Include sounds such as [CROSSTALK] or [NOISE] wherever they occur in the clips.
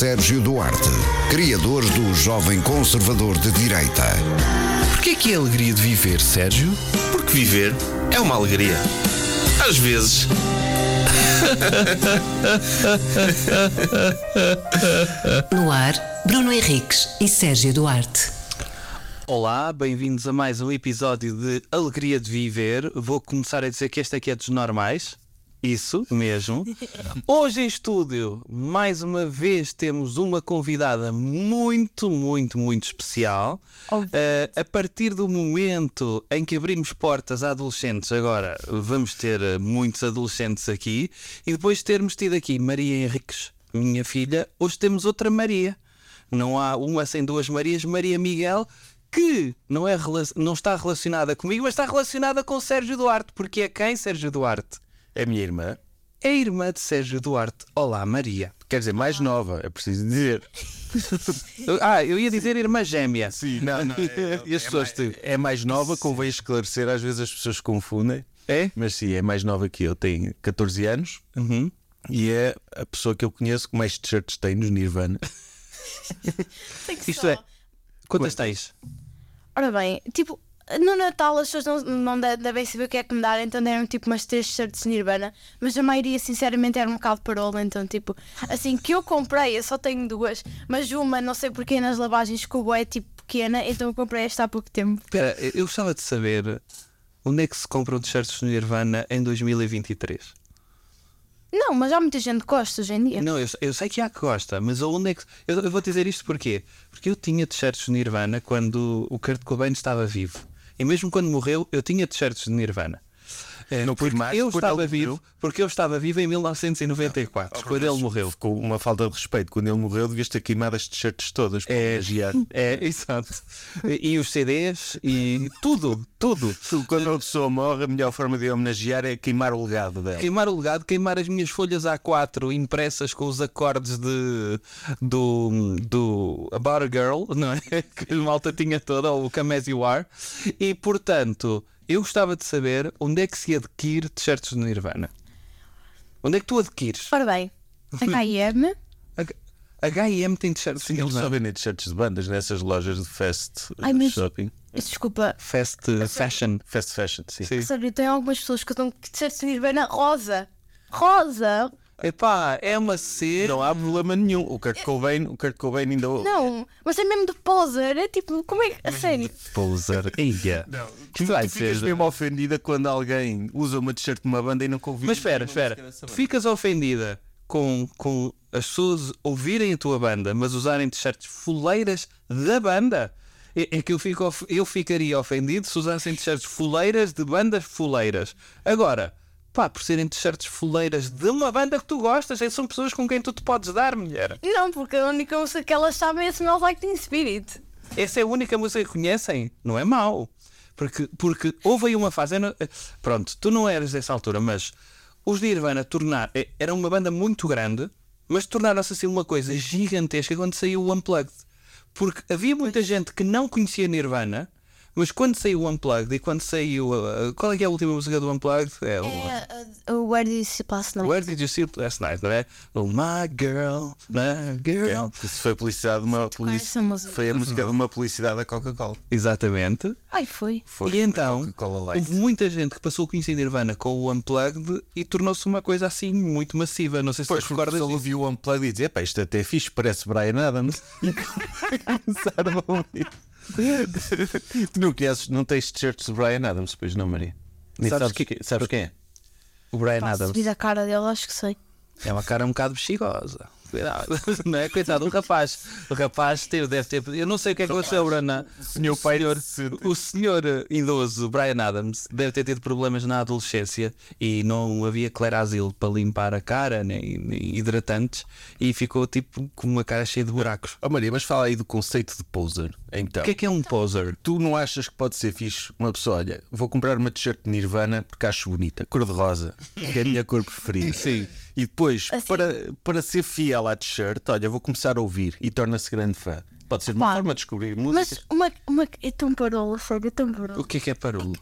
Sérgio Duarte, criador do Jovem Conservador de Direita. Porquê que é a alegria de viver, Sérgio? Porque viver é uma alegria. Às vezes. [LAUGHS] No ar, Bruno Henriques e Sérgio Duarte. Olá, bem-vindos a mais um episódio de Alegria de Viver. Vou começar a dizer que este aqui é dos normais. Isso mesmo. [LAUGHS] Hoje em estúdio, mais uma vez, temos uma convidada muito, muito, muito especial. Uh, a partir do momento em que abrimos portas a adolescentes, agora vamos ter uh, muitos adolescentes aqui, e depois de termos tido aqui Maria Henriques, minha filha, hoje temos outra Maria. Não há uma sem duas Marias, Maria Miguel, que não, é, não está relacionada comigo, mas está relacionada com Sérgio Duarte. Porque é quem, Sérgio Duarte? É minha irmã. É a irmã de Sérgio Duarte. Olá, Maria. Quer dizer, mais nova, é preciso dizer. [LAUGHS] ah, eu ia dizer irmã gêmea. Sim, não, não. É, [LAUGHS] e as é, pessoas mais, é mais nova, convém esclarecer, às vezes as pessoas confundem. É? Mas sim, é mais nova que eu, tem 14 anos Uhum. e é a pessoa que eu conheço que mais t-shirts tem nos Nirvana. [LAUGHS] Isto é, quantas tens? Ora bem, tipo, no Natal as pessoas não, não de- devem saber o que é que me dar, então deram tipo umas três shirts Nirvana, mas a maioria sinceramente era um bocado parola, então tipo, assim que eu comprei, eu só tenho duas, mas uma não sei porquê nas lavagens ficou é tipo pequena, então eu comprei esta há pouco tempo. Espera, eu gostava de saber onde é que se compram t-shirts Nirvana em 2023. Não, mas há muita gente que gosta hoje em dia. Não, eu, eu sei que há que gosta, mas onde é que. Eu, eu vou dizer isto porquê? Porque eu tinha t-shirts de Nirvana quando o Kurt Cobain estava vivo. E mesmo quando morreu, eu tinha t-shirts de Nirvana. É, Não porque firmaste eu estava ele vivo, morreu? porque eu estava vivo em 1994, quando ele morreu. Ficou uma falta de respeito. Quando ele morreu, devias ter queimado as t-shirts todas. homenagear. É, exato. E, e os CDs e tudo, tudo. Quando uma pessoa morre, a melhor forma de homenagear é queimar o legado dela. Queimar o legado, queimar as minhas folhas A4 impressas com os acordes de, do, do About a Girl, não é? [LAUGHS] Que a malta tinha toda, ou o Come As You Are. E portanto, eu gostava de saber onde é que se adquire t-shirts de Nirvana. Onde é que tu adquires? Ora bem, H&M, H&M [LAUGHS] tem t-shirts de Sim, eles só Nirvana. vendem t-shirts de bandas nessas lojas de fast Ai, mas- shopping. desculpa, Fast fashion. Fast fashion, sim. Sim. sério, tem algumas pessoas que usam shirts Nirvana rosa. Rosa! Epá, é uma cena. Não há problema nenhum. O Kurt Cobain, o Kurt Cobain ainda. Não, mas é mesmo de poser, é tipo, como é que. A sério. Poser. Eia. Tu, vai tu ficas ser- mesmo ofendida quando alguém usa uma t-shirt de uma banda e não convida. Mas espera, espera. Tu ficas ofendida com, com as pessoas ouvirem a tua banda, mas usarem t-shirts fuleiras da banda? É, é que eu, fico, of- eu ficaria ofendido se usassem t-shirts fuleiras de bandas fuleiras. Agora, pá, por serem t-shirts fuleiras de uma banda que tu gostas, são pessoas com quem tu te podes dar, mulher. Não, porque a única música que elas sabem é Smells Like Teen Spirit. Essa é a única música que conhecem. Não é mau. Porque, porque houve aí uma fase. não- Pronto, tu não eras dessa altura, mas os Nirvana tornar, eh, era uma banda muito grande, mas tornaram-se assim uma coisa gigantesca quando saiu o Unplugged. Porque havia muita gente que não conhecia Nirvana, mas quando saiu o Unplugged e quando saiu. uh, qual é que é a última música do Unplugged? É o. É o Where Did You See Last Night? Where did you it last night? Não é? O My Girl, My Girl. Isso foi publicidade de uma música? Foi a música de uma publicidade da Coca-Cola. Exatamente. Ai, foi. Foi E então, houve muita gente que passou a conhecer Nirvana com o Unplugged e tornou-se uma coisa assim muito massiva. Não sei se Pois, tu recordas ele ouviu o Unplugged e dizia: Epá, isto até é fixe, parece Brian Adams. [LAUGHS] E começaram a ouvir. Tu não conheces, não tens t-shirts de Brian Adams, pois não, Maria? Nem Sabes sabes, que- que... sabes quem é? O Brian Se Adams. vir a cara dele, acho que sei. É uma cara um bocado bexigosa. Cuidado, [LAUGHS] não é? Coitado, o rapaz. O rapaz teve, deve ter. Eu não sei o que é que aconteceu, Brana. O senhor pai de senhor, 60. o senhor idoso, Brian Adams, deve ter tido problemas na adolescência e não havia Clearasil para limpar a cara, nem, nem hidratantes, e ficou tipo com uma cara cheia de buracos. Oh Maria, mas fala aí do conceito de poser. Então, O que é que é um poser? tu não achas que pode ser fixe uma pessoa, olha, vou comprar uma t-shirt de Nirvana porque acho bonita, cor-de-rosa, que é a minha cor preferida. Sim. E depois, Assim. para, para ser fiel à t-shirt, olha, vou começar a ouvir e torna-se grande fã. Pode ser uma Claro. forma de descobrir música. Mas uma, uma. É tão parola, sério, é tão parola. O que é que é parolo?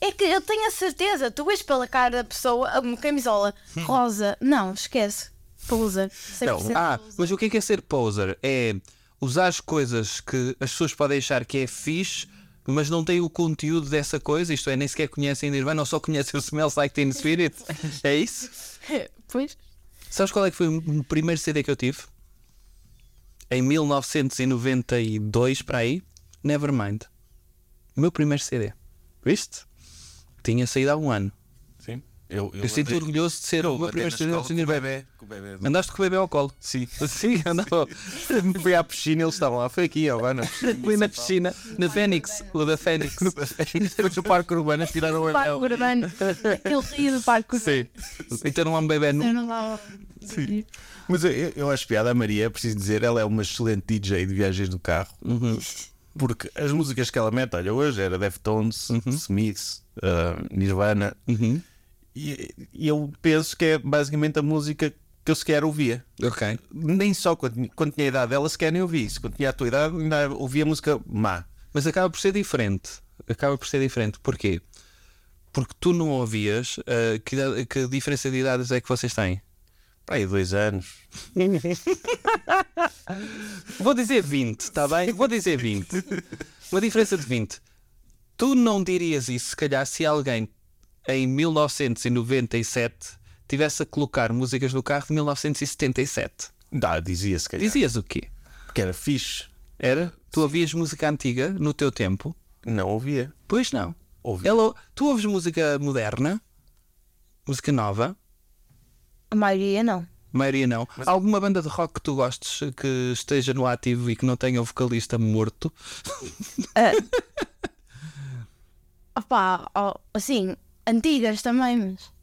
É que eu tenho a certeza, tu vês pela cara da pessoa, uma camisola rosa. Não, esquece. Poser. 100% Ah, poser. mas o que é, que é ser poser? É usar as coisas que as pessoas podem achar que é fixe, mas não têm o conteúdo dessa coisa, isto é, nem sequer conhecem Nirvana, ou só conhecem o Smells Like Teen Spirit. [LAUGHS] É isso? [LAUGHS] Pois. Sabes qual é que foi o primeiro CD que eu tive? Em 1992, para aí, Nevermind. O meu primeiro CD. Viste? Tinha saído há um ano. Sim. Eu, Eu sinto orgulhoso de ser primeiro CD com de bebê. Com o bebê. Andaste com o bebê ao colo. Sim. [LAUGHS] Sim, andava. Fui à piscina e eles estavam lá. Foi aqui, ó, Ana. [LAUGHS] Fui na piscina, na Fênix, o da Fênix. [LAUGHS] Depois do parque urbano tiraram o Parque anel. urbano. Aquele rio do parque urbano. Então não há um bebê nu. Eu não lá. Mas eu, eu- eu acho piada a Maria, preciso dizer, ela é uma excelente DJ de viagens no carro. Porque as músicas que ela mete, olha, hoje era Deftones, Smiths, uh, Nirvana. E, e eu penso que é basicamente a música que eu sequer ouvia. Ok. Nem só quando, quando tinha a idade dela, sequer nem ouvia isso. Quando tinha a tua idade, ainda ouvia música má. Mas acaba por ser diferente. Acaba por ser diferente. Porquê? Porque tu não ouvias. ah, que, que diferença de idades é que vocês têm? Para aí, dois anos. [LAUGHS] Vou dizer 20, está bem? Vou dizer 20. Uma diferença de 20. Tu não dirias isso, se calhar, se alguém em 1997 tivesse a colocar músicas no carro de 1977. Dá, dizia se calhar. Dizias o quê? Porque era fixe. Era? Tu ouvias música antiga no teu tempo? Não ouvia. Pois não. Ouvi. Ela, tu ouves música moderna? Música nova? A maioria não. A maioria não. Alguma banda de rock que tu gostes que esteja no ativo e que não tenha o vocalista morto? [LAUGHS] Opá, ó, assim, antigas também,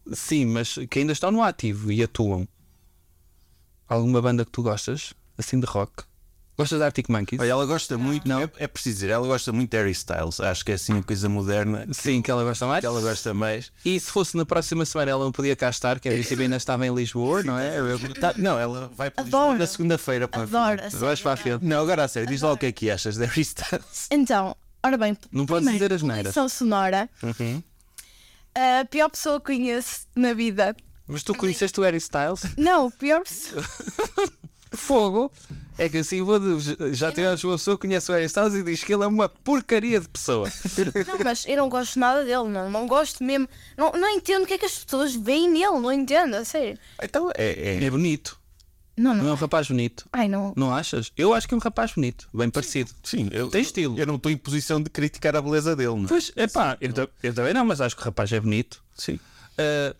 mas. Sim, mas que ainda estão no ativo e atuam. Alguma banda que tu gostas? Assim de rock? Gostas de Arctic Monkeys? Olha, ela gosta muito, Não. é, é preciso dizer, ela gosta muito de Harry Styles. Acho que é assim a coisa moderna Sim, que ela gosta mais. que ela gosta mais. E se fosse na próxima semana ela não podia cá estar, que a princípio ainda estava em Lisboa, não é? Eu- Tá- não, ela vai para Adoro. Lisboa na segunda-feira. pá. Adoro. a. Vais para a frente. Não, agora a sério, diz lá o que é que achas de Harry Styles. Então, ora bem, Não podes dizer as neiras. poluição sonora. A pior pessoa que conheço na vida. Mas tu conheceste o Harry Styles? [LAUGHS] Não, a pior pessoa. [LAUGHS] Fogo! É que assim vou de- já tem uma pessoa que conhece o Harry Styles e diz que ele é uma porcaria de pessoa. [LAUGHS] Não, mas eu não gosto nada dele, não, não gosto mesmo. Não, não entendo o que é que as pessoas veem nele, não entendo, a sério. Então é. é- É bonito. Não, Não é não. um rapaz bonito. Ai, não. Não achas? Eu acho que é um rapaz bonito, bem parecido. Sim, eu, Tem estilo. Eu não estou em posição de criticar a beleza dele, não é? Pois, é pá, eu, eu também não, mas acho que o rapaz é bonito. Sim. Ah,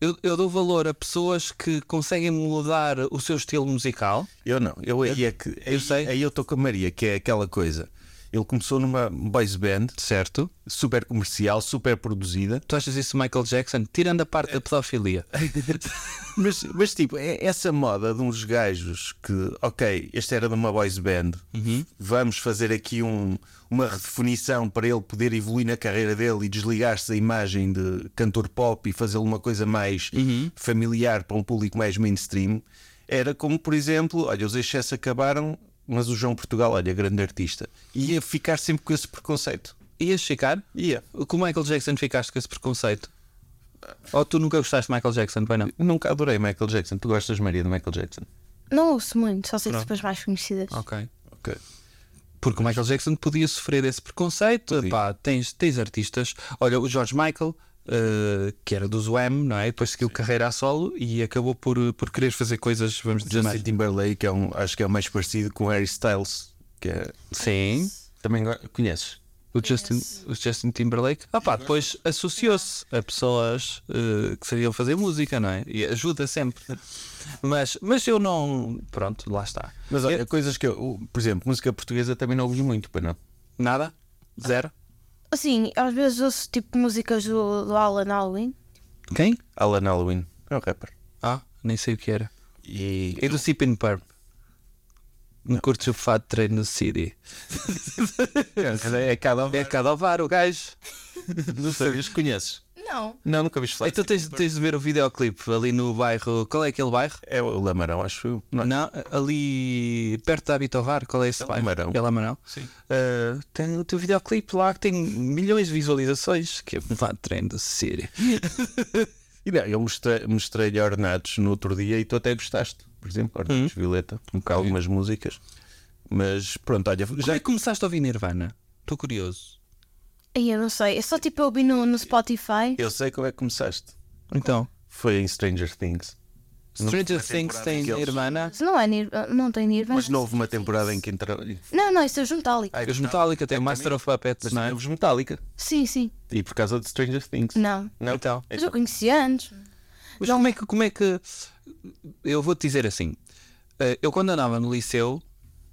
eu, eu dou valor a pessoas que conseguem mudar o seu estilo musical. Eu não, eu aí é que. Aí, sei. Aí eu estou com a Maria, que é aquela coisa. Ele começou numa boys band Certo? super comercial, super produzida. Tu achas isso Michael Jackson? Tirando a parte da pedofilia. [LAUGHS] Mas, mas tipo, é essa moda de uns gajos que, ok, este era de uma boys band, vamos fazer aqui um- uma redefinição para ele poder evoluir na carreira dele e desligar-se da imagem de cantor pop e fazer uma coisa mais familiar para um público mais mainstream. Era como, por exemplo, olha, os excessos acabaram, mas o João Portugal, olha, grande artista. Ia ficar sempre com esse preconceito. Ias ficar? Ia. Com o Michael Jackson ficaste com esse preconceito? Ou tu nunca gostaste de Michael Jackson, bem não? Nunca adorei Michael Jackson. Tu gostas, Maria, de Michael Jackson? Não ouço muito, só sei depois mais conhecidas. Ok. Ok. Porque o Michael Jackson podia sofrer esse preconceito. Pá, tens, tens artistas. Olha, o George Michael, eh, que era do Wham, não é? Depois seguiu carreira a solo e acabou por, por querer fazer coisas, vamos dizer, Justin mais. Timberlake é um, acho que é o mais parecido com Harry Styles, que é, Sim. também conheces. O Justin, o Justin Timberlake. Ah, pá, depois associou-se a pessoas eh, que sabiam fazer música, não é? E ajuda sempre. Mas, mas eu não. Pronto, lá está. Mas olha, coisas que eu, por exemplo, música portuguesa também não ouvi muito, para não. Nada? Zero? Assim, às vezes ouço tipo músicas do, do Alan Alwyn. Quem? Alan Halloween é um rapper. Ah, nem sei o que era. E E do Sipin Purp. Não curtes o Fat Train no City. [LAUGHS] é cada É cada ovar o gajo. Não sabias, conheces? Não. Não, nunca viste falar. Então tens, tens de ver o videoclipe ali no bairro. Qual é aquele bairro? É o Lamarão, acho eu. Não, é? Não, ali perto da Habitovar. Qual é esse É bairro? Lamarão. É Lamarão. Sim. Ah, tem o teu videoclipe lá que tem milhões de visualizações. Que é Train do City. E não, eu mostrei- mostrei-lhe Ornatos no outro dia e tu até gostaste, por exemplo, Ornatos Violeta, com algumas músicas. Mas pronto, olha, Como já é que começaste a ouvir Nirvana? Estou curioso. Aí eu não sei. É só tipo eu ouvi no, no Spotify. eu sei como é que começaste. Então, Foi em Stranger Things. Stranger Things tem eles- Nirvana. Não é Nirvana. Não tem Nirvana. Mas não houve uma temporada em que entraram. Não, não, isso é os Metallica. Ah, Os Metallica tem Master of Puppets, Mas não é? não houve Metallica. Sim, sim. E por causa de Stranger Things. Não. Não? Então. Mas eu conheci antes. Mas como é que. Como é que eu vou-te dizer assim. eh, Eu quando andava no liceu,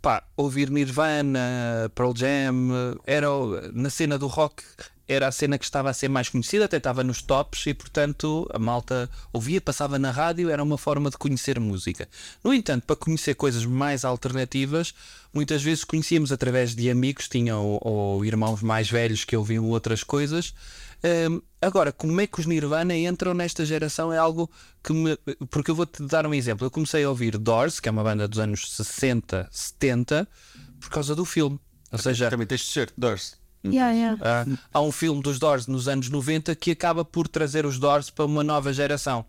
pá, ouvir Nirvana, Pearl Jam, era na cena do rock, era a cena que estava a ser mais conhecida, até estava nos tops e portanto a malta ouvia, passava na rádio, era uma forma de conhecer música. No entanto, para conhecer coisas mais alternativas, muitas vezes conhecíamos através de amigos, tinham ou, ou irmãos mais velhos que ouviam outras coisas. Hum, agora, como é que os Nirvana entram nesta geração é algo que me. Porque eu vou-te dar um exemplo. Eu comecei a ouvir Doors, que é uma banda dos anos 60, 70, por causa do filme. Ou seja, Também tens t-shirt, Doors. Yeah, yeah. há, há um filme dos Doors nos anos 90 que acaba por trazer os Doors para uma nova geração.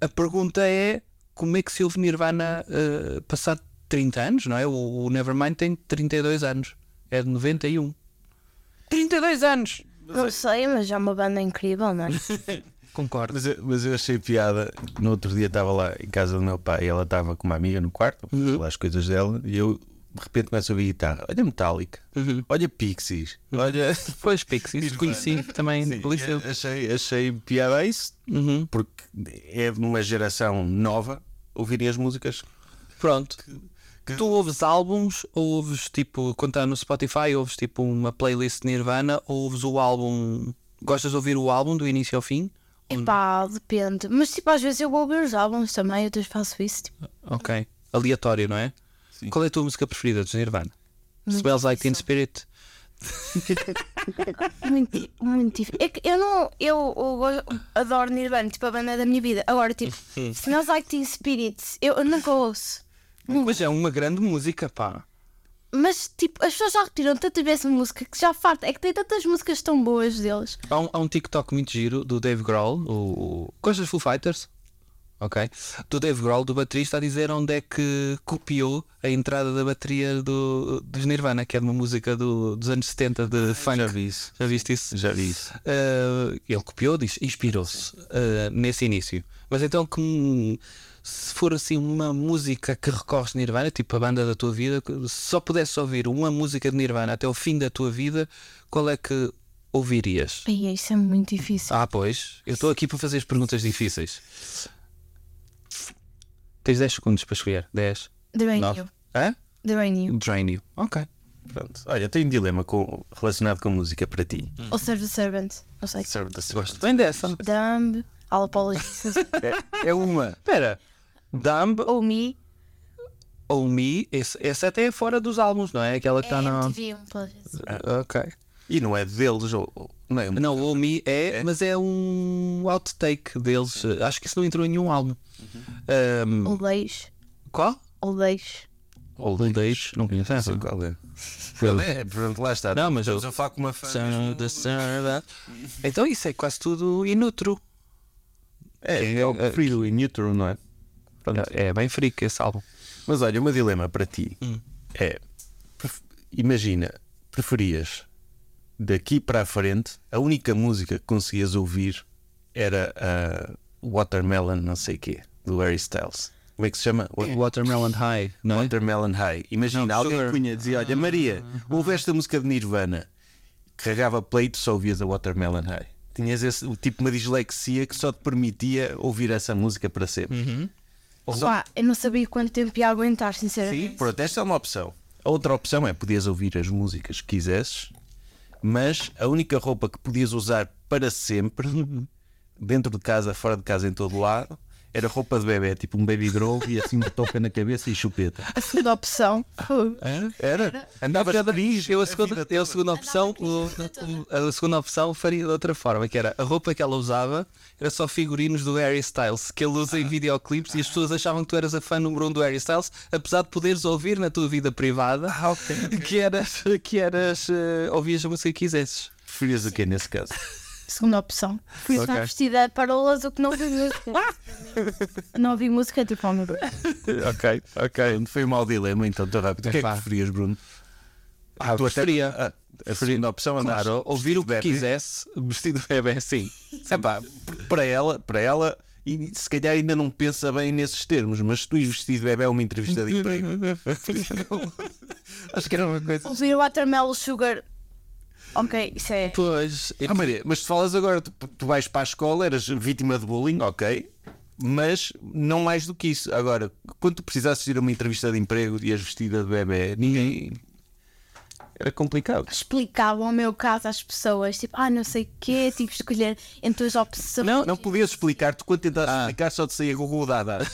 A pergunta é como é que se ouve Nirvana uh, passado 30 anos, não é? O, o Nevermind tem 32 anos. É de 91. 32 anos! Não sei, mas é uma banda incrível, não é? [LAUGHS] Concordo. Mas eu, mas eu achei piada. No outro dia estava lá em casa do meu pai e ela estava com uma amiga no quarto, a falar as coisas dela, e eu de repente começo a ouvir guitarra. Olha Metallica, olha Pixies, olha. [LAUGHS] Pois, Pixies, conheci também Sim, achei, achei piada a isso, Uhum. porque é de uma geração nova ouvirem as músicas. Pronto. Tu ouves álbuns ou ouves tipo, quando está no Spotify, ouves tipo uma playlist de Nirvana ou ouves o álbum. Gostas de ouvir o álbum do início ao fim? Epá, depende. Mas tipo, às vezes eu vou ouvir os álbuns também, eu faço isso. Tipo, Ok. Aleatório, não é? Qual é a tua música preferida dos Nirvana? Smells Like Teen Spirit. muito, muito difícil. É que eu não. Eu, eu adoro Nirvana, tipo, a banda da minha vida. Agora, tipo, Smells Like Teen Spirit, eu, eu nunca ouço. Mas é uma grande música, pá. Mas, tipo, as pessoas já repetiram tantas vezes a música que já farta. É que tem tantas músicas tão boas deles. Há um, há um TikTok muito giro do Dave Grohl, o, o... Gostas de Foo Fighters? Ok. Do Dave Grohl, do baterista, a dizer onde é que copiou a entrada da bateria do, dos Nirvana, que é de uma música do- dos anos 70 de funk. Já vi isso. Já viste isso? Já vi isso. Uh, ele copiou, diz, inspirou-se uh, nesse início. Mas então, como, se for assim uma música que recorres de Nirvana, tipo a banda da tua vida, se só pudesse ouvir uma música de Nirvana até o fim da tua vida, qual é que ouvirias? Ai, isso é muito difícil. Ah, pois, eu estou aqui para fazer as perguntas difíceis. Tens 10 segundos para escolher. 10. Drain. You. Hã? Drain You. Drain you. Ok. Pronto. Olha, tenho um dilema com- relacionado com música para ti. Ou Serve the Servant. Não sei. Serve da Gosto bem dessa. Dumb, All Apologies. [LAUGHS] É, é uma. Espera. Dumb ou Me. ou Me, esse, esse até é fora dos álbuns, não é? Aquela que está É na. MTV Unplugged. Ah, Ok. E não é deles, ou, ou- não é? Não, o Me é, É? mas é um outtake deles. Acho que isso não entrou em nenhum álbum. Old Age. qual? Old Age. Old Age. Não conheço essa. qual é. É? Pronto, lá está. Não, mas Estamos eu- a falar com uma fã. Então isso é quase tudo inútero. É, é o preferido em neutro, não é? É bem freak esse álbum. Mas olha, o meu dilema para ti é: pref- imagina, preferias daqui para a frente, a única música que conseguias ouvir era a Watermelon, não sei quê, do Harry Styles. Como é que se chama? Wa- Watermelon High, não é? Watermelon High. Imagina, Não, alguém Sugar. punha dizia: Olha, Maria, ouve esta música de Nirvana, carregava play e tu só ouvias a Watermelon High. Tinhas esse, o tipo de uma dislexia que só te permitia ouvir essa música para sempre. Pá, eu não sabia quanto tempo ia aguentar, sinceramente. Pronto, esta é uma opção. A outra opção é podias ouvir as músicas que quisesses, mas a única roupa que podias usar para sempre, [LAUGHS] dentro de casa, fora de casa, em todo lado, era roupa de bebê, tipo um baby grow e assim uma touca na cabeça e chupeta. A segunda opção. Fogo. Era? Andavas feliz. Eu a a segunda, eu a segunda opção, o- o- a segunda opção faria de outra forma, que era a roupa que ela usava era só figurinos do Harry Styles, que ele usa em videoclipes e as pessoas achavam que tu eras a fã número um do Harry Styles, apesar de poderes ouvir na tua vida privada que eras, que eras eh, ouvias a música que quisesses. Preferias o quê nesse caso? Segunda opção. Fui estar Ok. vestida de parolas, o que não ouvi música. [LAUGHS] não ouvi música, tipo, oh meu Deus. ok, ok. Foi um mau dilema, então, tão rápido. O que é que preferias, Bruno? Ah, Tu preferia. Ah, a segunda opção andares Claro, ouvir o que bebê. quisesse, [LAUGHS] vestido bebê, sim. Epá, para ela, para ela, e se calhar ainda não pensa bem nesses termos, mas se tu ires vestido bebê é uma entrevista [LAUGHS] de emprego. Acho que era uma coisa. Ouvir o Watermelon Sugar. Ok, isso é. Pois, Ah, Maria, mas tu falas agora, tu, tu vais para a escola, eras vítima de bullying, ok, mas não mais do que isso. Agora, quando tu precisasses ir a uma entrevista de emprego e ias vestida de bebê, ninguém. Era complicado. Explicava o meu caso às pessoas, tipo, ah, não sei o quê, tipo, escolher entre as opções. Não, não podias explicar, tu quando tentasses Ah. explicar só te saía Google Dada. [LAUGHS]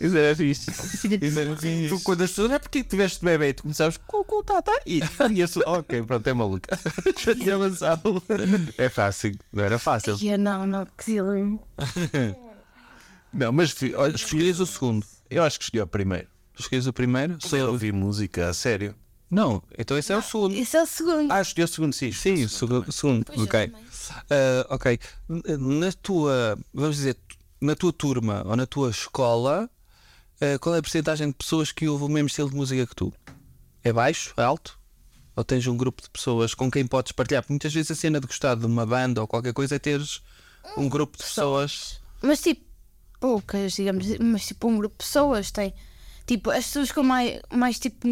Isso era fixe. Isso era fixe. Tu, quando as pessoas, é porque tiveste bebê, tu começavas com o tata e e a sua- Ok, pronto, é maluca. [LAUGHS] Já tinha avançado. É fácil, não era fácil. E eu, não, não, que. [LAUGHS] Não, mas escolhias o segundo. eu acho que escolhi o primeiro. Escolhias o primeiro? Eu ouvi música, a sério. Não, então esse é o segundo. Esse é o segundo. Ah, escolhi o segundo, sim. Sim, o segu- o segundo. ok. Ah, ok. Na tua, vamos dizer, na tua turma ou na tua escola, ah, qual é a porcentagem de pessoas que ouvem o mesmo estilo de música que tu? É baixo? É alto? Ou tens um grupo de pessoas com quem podes partilhar? Porque muitas vezes a cena de gostar de uma banda ou qualquer coisa é teres um grupo de pessoas. Mas tipo, poucas, digamos, mas tipo, um grupo de pessoas tem. Tipo, as pessoas que eu mais, mais tipo,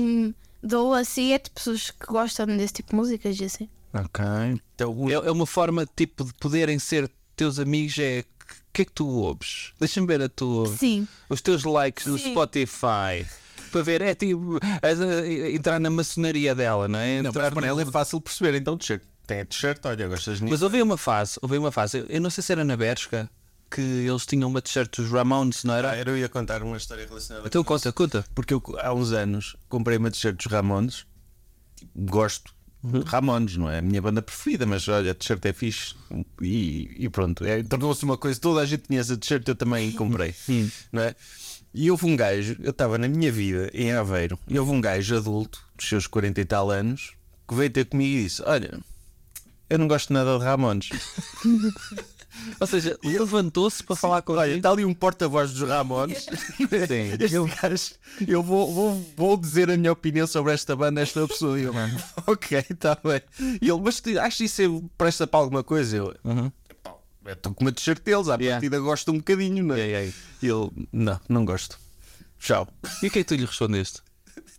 dou assim é tipo pessoas que gostam desse tipo de músicas e assim. Ok. Então, É, é uma forma tipo de poderem ser teus amigos. É o que é que tu ouves? Deixa-me ver a tua. Sim. os teus likes no Sim. Spotify para ver, é tipo entrar na maçonaria dela, não é? Não, Entrar mas para no- ela é fácil perceber. Então, t-shirt. Tem a t-shirt, olha, gostas nisso. Mas houve uma fase, houve uma fase, eu não sei se era na Bershka que eles tinham uma t-shirt dos Ramones, não era? Ah, eu ia contar uma história relacionada então conta, conta. Porque eu há uns anos comprei uma t-shirt dos Ramones, gosto de Ramones, não é a minha banda preferida, mas olha, a t-shirt é fixe e, e pronto, é, tornou-se uma coisa, toda a gente tinha essa t-shirt, eu também comprei, [LAUGHS] não é? E houve um gajo, eu estava na minha vida em Aveiro, e houve um gajo adulto, dos seus 40 e tal anos, que veio ter comigo e disse: Olha, eu não gosto nada de Ramones. [LAUGHS] [LAUGHS] Ou seja, levantou-se para falar com Olha, está ali um porta-voz dos Ramones. [LAUGHS] [LAUGHS] Sim. Este gajo, eu vou, vou, vou dizer a minha opinião sobre esta banda, esta pessoa. E eu, ok, está bem. E ele, mas tu- acho que isso presta para alguma coisa? Eu, "Epá, eu estou com uma t-shirt deles, à Uhum. Yeah. partida gosto um bocadinho, não é? Yeah, yeah. E ele, não, não gosto. Tchau. E o que é que tu lhe respondeste?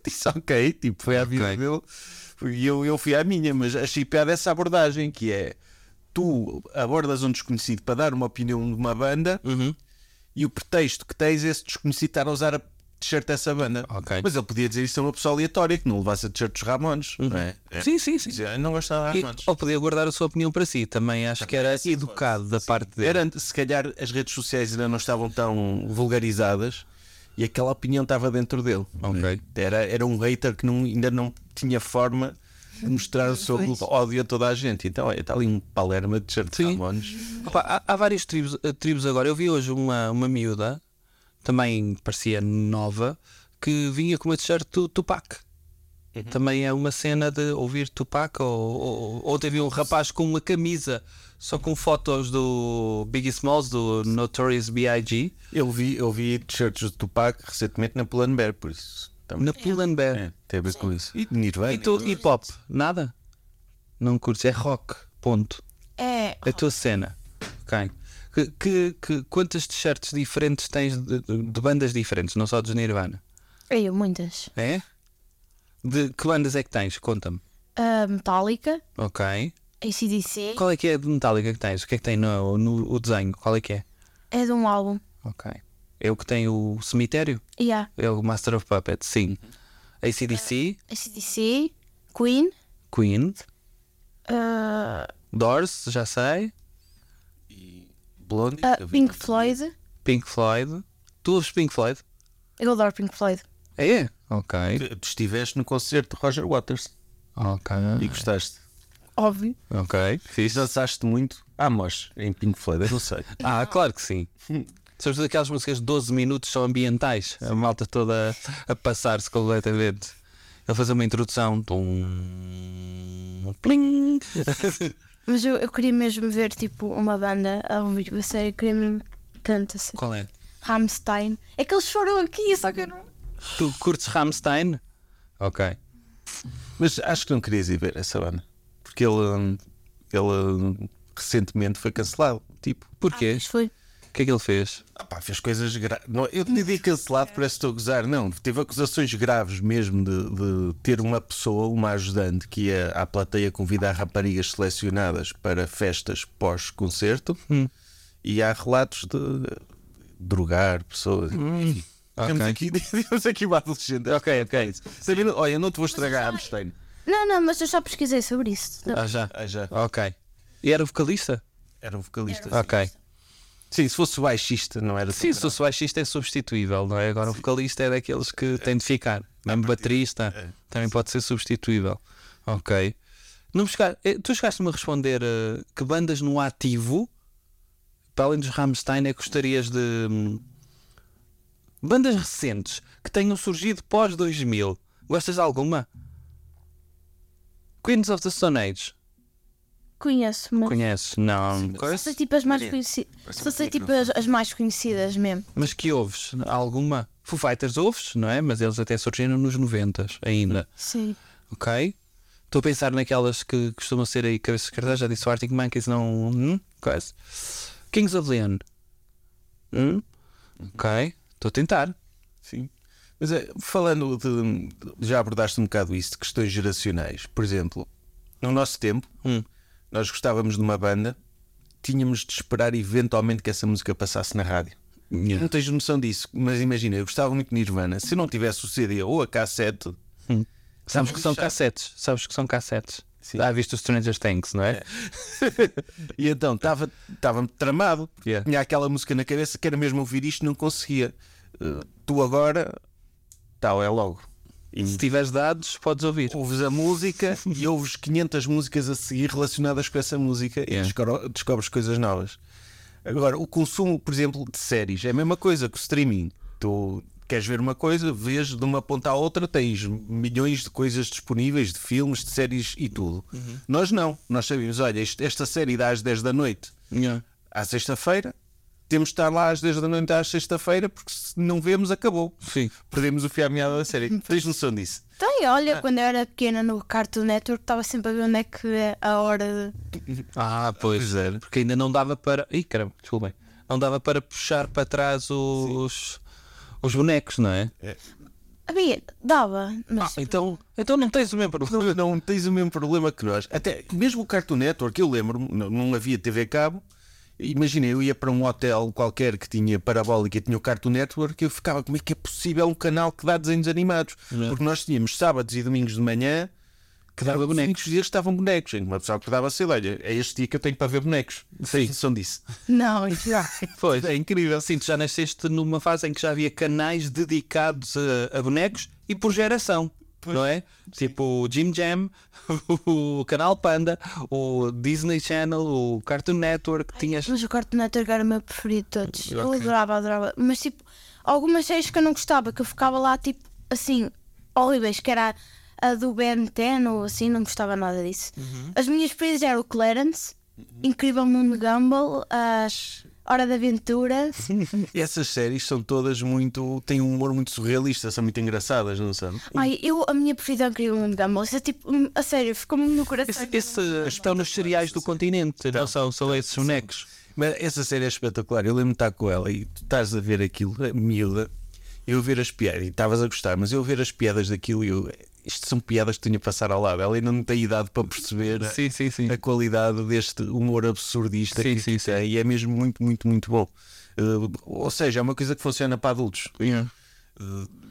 Disse ok, tipo, foi à vida Ok. dele e eu, eu fui à minha, mas achei piada essa abordagem que é tu abordas um desconhecido para dar uma opinião de uma banda Uhum. e o pretexto que tens é esse desconhecido estar a usar a t-shirt dessa banda. Ok. Mas ele podia dizer isso a uma pessoa aleatória que não levasse a t-shirt dos Ramones, não é? É. Sim, sim, sim. Dizer, "Eu não gosto nada de E, Ramones. ou podia guardar a sua opinião para si, também acho que era educado da parte dele. Era, se calhar as redes sociais ainda não estavam tão vulgarizadas e aquela opinião estava dentro dele. Ok. Era, era um hater que não- ainda não tinha forma mostrar o seu ódio a toda a gente. Então, olha, está ali um palerma de. Opa, há, há várias tribos, eh, tribos agora. Eu vi hoje uma, uma miúda, também parecia nova, que vinha com uma t-shirt do Tupac. Também é uma cena de ouvir Tupac. Ou, ou, ou teve um rapaz com uma camisa só com fotos do Biggie Smalls, do Notorious B.I.G. Eu vi, eu vi t-shirts de Tupac recentemente na Pull&Bear, por isso. Também. na Pull&Bear. Bear. É, tem a ver com isso. E Nirvana. E tu, hip hop? Nada? Não curtes? É rock. Ponto. É. A tua cena. Ok. Que, que, que- quantas t-shirts diferentes tens de, de- de bandas diferentes, não só dos Nirvana? Eu, muitas. É? De que bandas é que tens? Conta-me. Ah, Metallica, Ok. ACDC, Qual é que é de Metallica que tens? O que é que tem no, no o desenho? Qual é que é? é de um álbum. Ok. É o que tem o cemitério? Yeah. É o Master of Puppets, sim. ACDC, ACDC, Queen, Queen, ah, Doors, já sei. Blondie. ah, eu vi Pink. Floyd. Pink Floyd. Tu ouves Pink Floyd? Eu adoro Pink Floyd. É? Ok. Tu- estiveste no concerto de Roger Waters Ok. e gostaste. Óbvio. Ok. Fiz. Dançaste muito à mos em Pink Floyd, eu não sei. Ah, claro que sim. [LAUGHS] Sabes daquelas músicas de 12 minutos são ambientais, a malta toda a passar-se completamente. a fazer uma introdução. Tum, plim. [LAUGHS] Mas eu, eu queria mesmo ver tipo uma banda a ouvir a série, queria mesmo tanto assim. Qual é? Rammstein. É que eles foram aqui, só que eu não. Tu curtes Rammstein? Ok. Mas acho que não querias ir ver essa banda. Porque ele, ele recentemente foi cancelado. Tipo, Porquê? Mas foi. O que é que ele fez? ah pá, fez coisas graves. Eu te digo cancelado, parece que estou a gozar. Não, teve acusações graves mesmo de, de ter uma pessoa, uma ajudante, que ia à plateia convidar raparigas selecionadas para festas pós-concerto. E há relatos de drogar pessoas. Enfim, Temos, ok. aqui, [LAUGHS] temos aqui uma adolescente. Ok, ok. Sabendo, olha, não te vou estragar, Amstein. Não, não, mas eu já pesquisei sobre isso. Ah, já. Ah, já. Ok. E era vocalista? Era um vocalista. Ok. Sim, se fosse baixista, não era Sim, se o baixista é substituível, não é? Agora o vocalista é daqueles que tem de ficar. Mesmo baterista também pode ser substituível. Ok. Não chega- eh, tu chegaste-me a responder eh, que bandas no ativo, para além dos Rammstein, é que gostarias de. hum, bandas recentes que tenham surgido pós 2000. Gostas de alguma? Queens of the Stone Age. Conheço, mas. Conheces? Não. Só sei tipo as mais conhecidas. Só sei tipo as, as mais conhecidas mesmo. Mas que ouves? Alguma? Foo Fighters ouves, não é? Mas eles até surgiram nos 90 ainda. Sim. Ok? Estou a pensar naquelas que costumam ser aí cabeças de já disse o Arctic Monkeys, não. Hum? Quase. Kings of Leon. Hum? Ok? Estou a tentar. Sim. Mas é, falando de. Já abordaste um bocado isso, de questões geracionais. Por exemplo, no nosso tempo, Hum. Nós gostávamos de uma banda, tínhamos de esperar eventualmente que essa música passasse na rádio. Não tens noção disso, mas imagina, eu gostava muito de Nirvana. Se não tivesse o CD ou a cassete, Sabes que são cassetes. Sabes que são cassetes. Sim. Ah, viste o Stranger Things, não é? [LAUGHS] e então estava estava tramado. Yeah. Tinha aquela música na cabeça que era mesmo ouvir isto não conseguia. Uh, tu agora, tal, é logo. E Se tiveres dados, podes ouvir. ouves a música e ouves 500 músicas a seguir relacionadas com essa música e Yeah. descobro- descobres coisas novas. Agora, o consumo, por exemplo, de séries é a mesma coisa que o streaming. Tu queres ver uma coisa, vês de uma ponta à outra, tens milhões de coisas disponíveis, de filmes, de séries e tudo. Nós não. Nós sabemos, olha, esta série dá às 10 da noite Yeah. à sexta-feira, temos de estar lá às 10 da noite à sexta-feira, porque se não vemos, acabou. Sim. Perdemos o fio à meada da série. [LAUGHS] Tens noção disso? Tem, olha, quando eu era pequena no Cartoon Network, estava sempre a ver onde é que é a hora de. [LAUGHS] Ah, pois. Pois era. Porque ainda não dava para. Ih, caramba, desculpem. Não dava para puxar para trás os, os bonecos, não é? Havia, dava, mas. Então, então não tens o mesmo problema. Não, [LAUGHS] não tens o mesmo problema que nós. Até mesmo o Cartoon Network, eu lembro-me, não, não havia TV cabo. Imagina, eu ia para um hotel qualquer que tinha parabólica e tinha o Cartoon Network, eu ficava, como é que é possível um canal que dá desenhos animados? Porque nós tínhamos sábados e domingos de manhã que dava bonecos. bonecos. dias estavam bonecos. Em que Uma pessoa acordava cedo, olha, é este dia que eu tenho para ver bonecos. Sim. [LAUGHS] São disso. Não, já. [LAUGHS] Pois. É incrível. Sim, tu já nasceste numa fase em que já havia canais dedicados a, a bonecos e por geração. Não é? Tipo o Jim Jam, [LAUGHS] o Canal Panda, o Disney Channel, o Cartoon Network, tinhas. Mas o Cartoon Network era o meu preferido de todos. Eu adorava, adorava. Mas tipo, algumas séries que eu não gostava, que eu ficava lá tipo assim, horríveis, que era a do Ben 10 ou assim, não gostava nada disso. As minhas preferidas eram o Clarence, Incrível Mundo Gumball, as Hora de Aventura. E essas séries são todas muito. têm um humor muito surrealista, são muito engraçadas, não são? Ai, eu, a minha preferida é o Incrível Mundo. Isso é tipo, hum, a sério, ficou-me no coração. Esse, esse estão nos cereais do continente, não são, são esses bonecos. Mas essa série é espetacular. Eu lembro de estar com ela e tu estás a ver aquilo, a miúda, eu ver as piadas, e estavas a gostar, mas eu ver as piadas daquilo e eu. Isto são piadas que tinha a passar ao lado. Ela ainda não tem idade para perceber a- Sim, sim, sim. a qualidade deste humor absurdista Sim, que, sim, que tem. E é mesmo muito, muito, muito bom. Uh, ou seja, é uma coisa que funciona para adultos.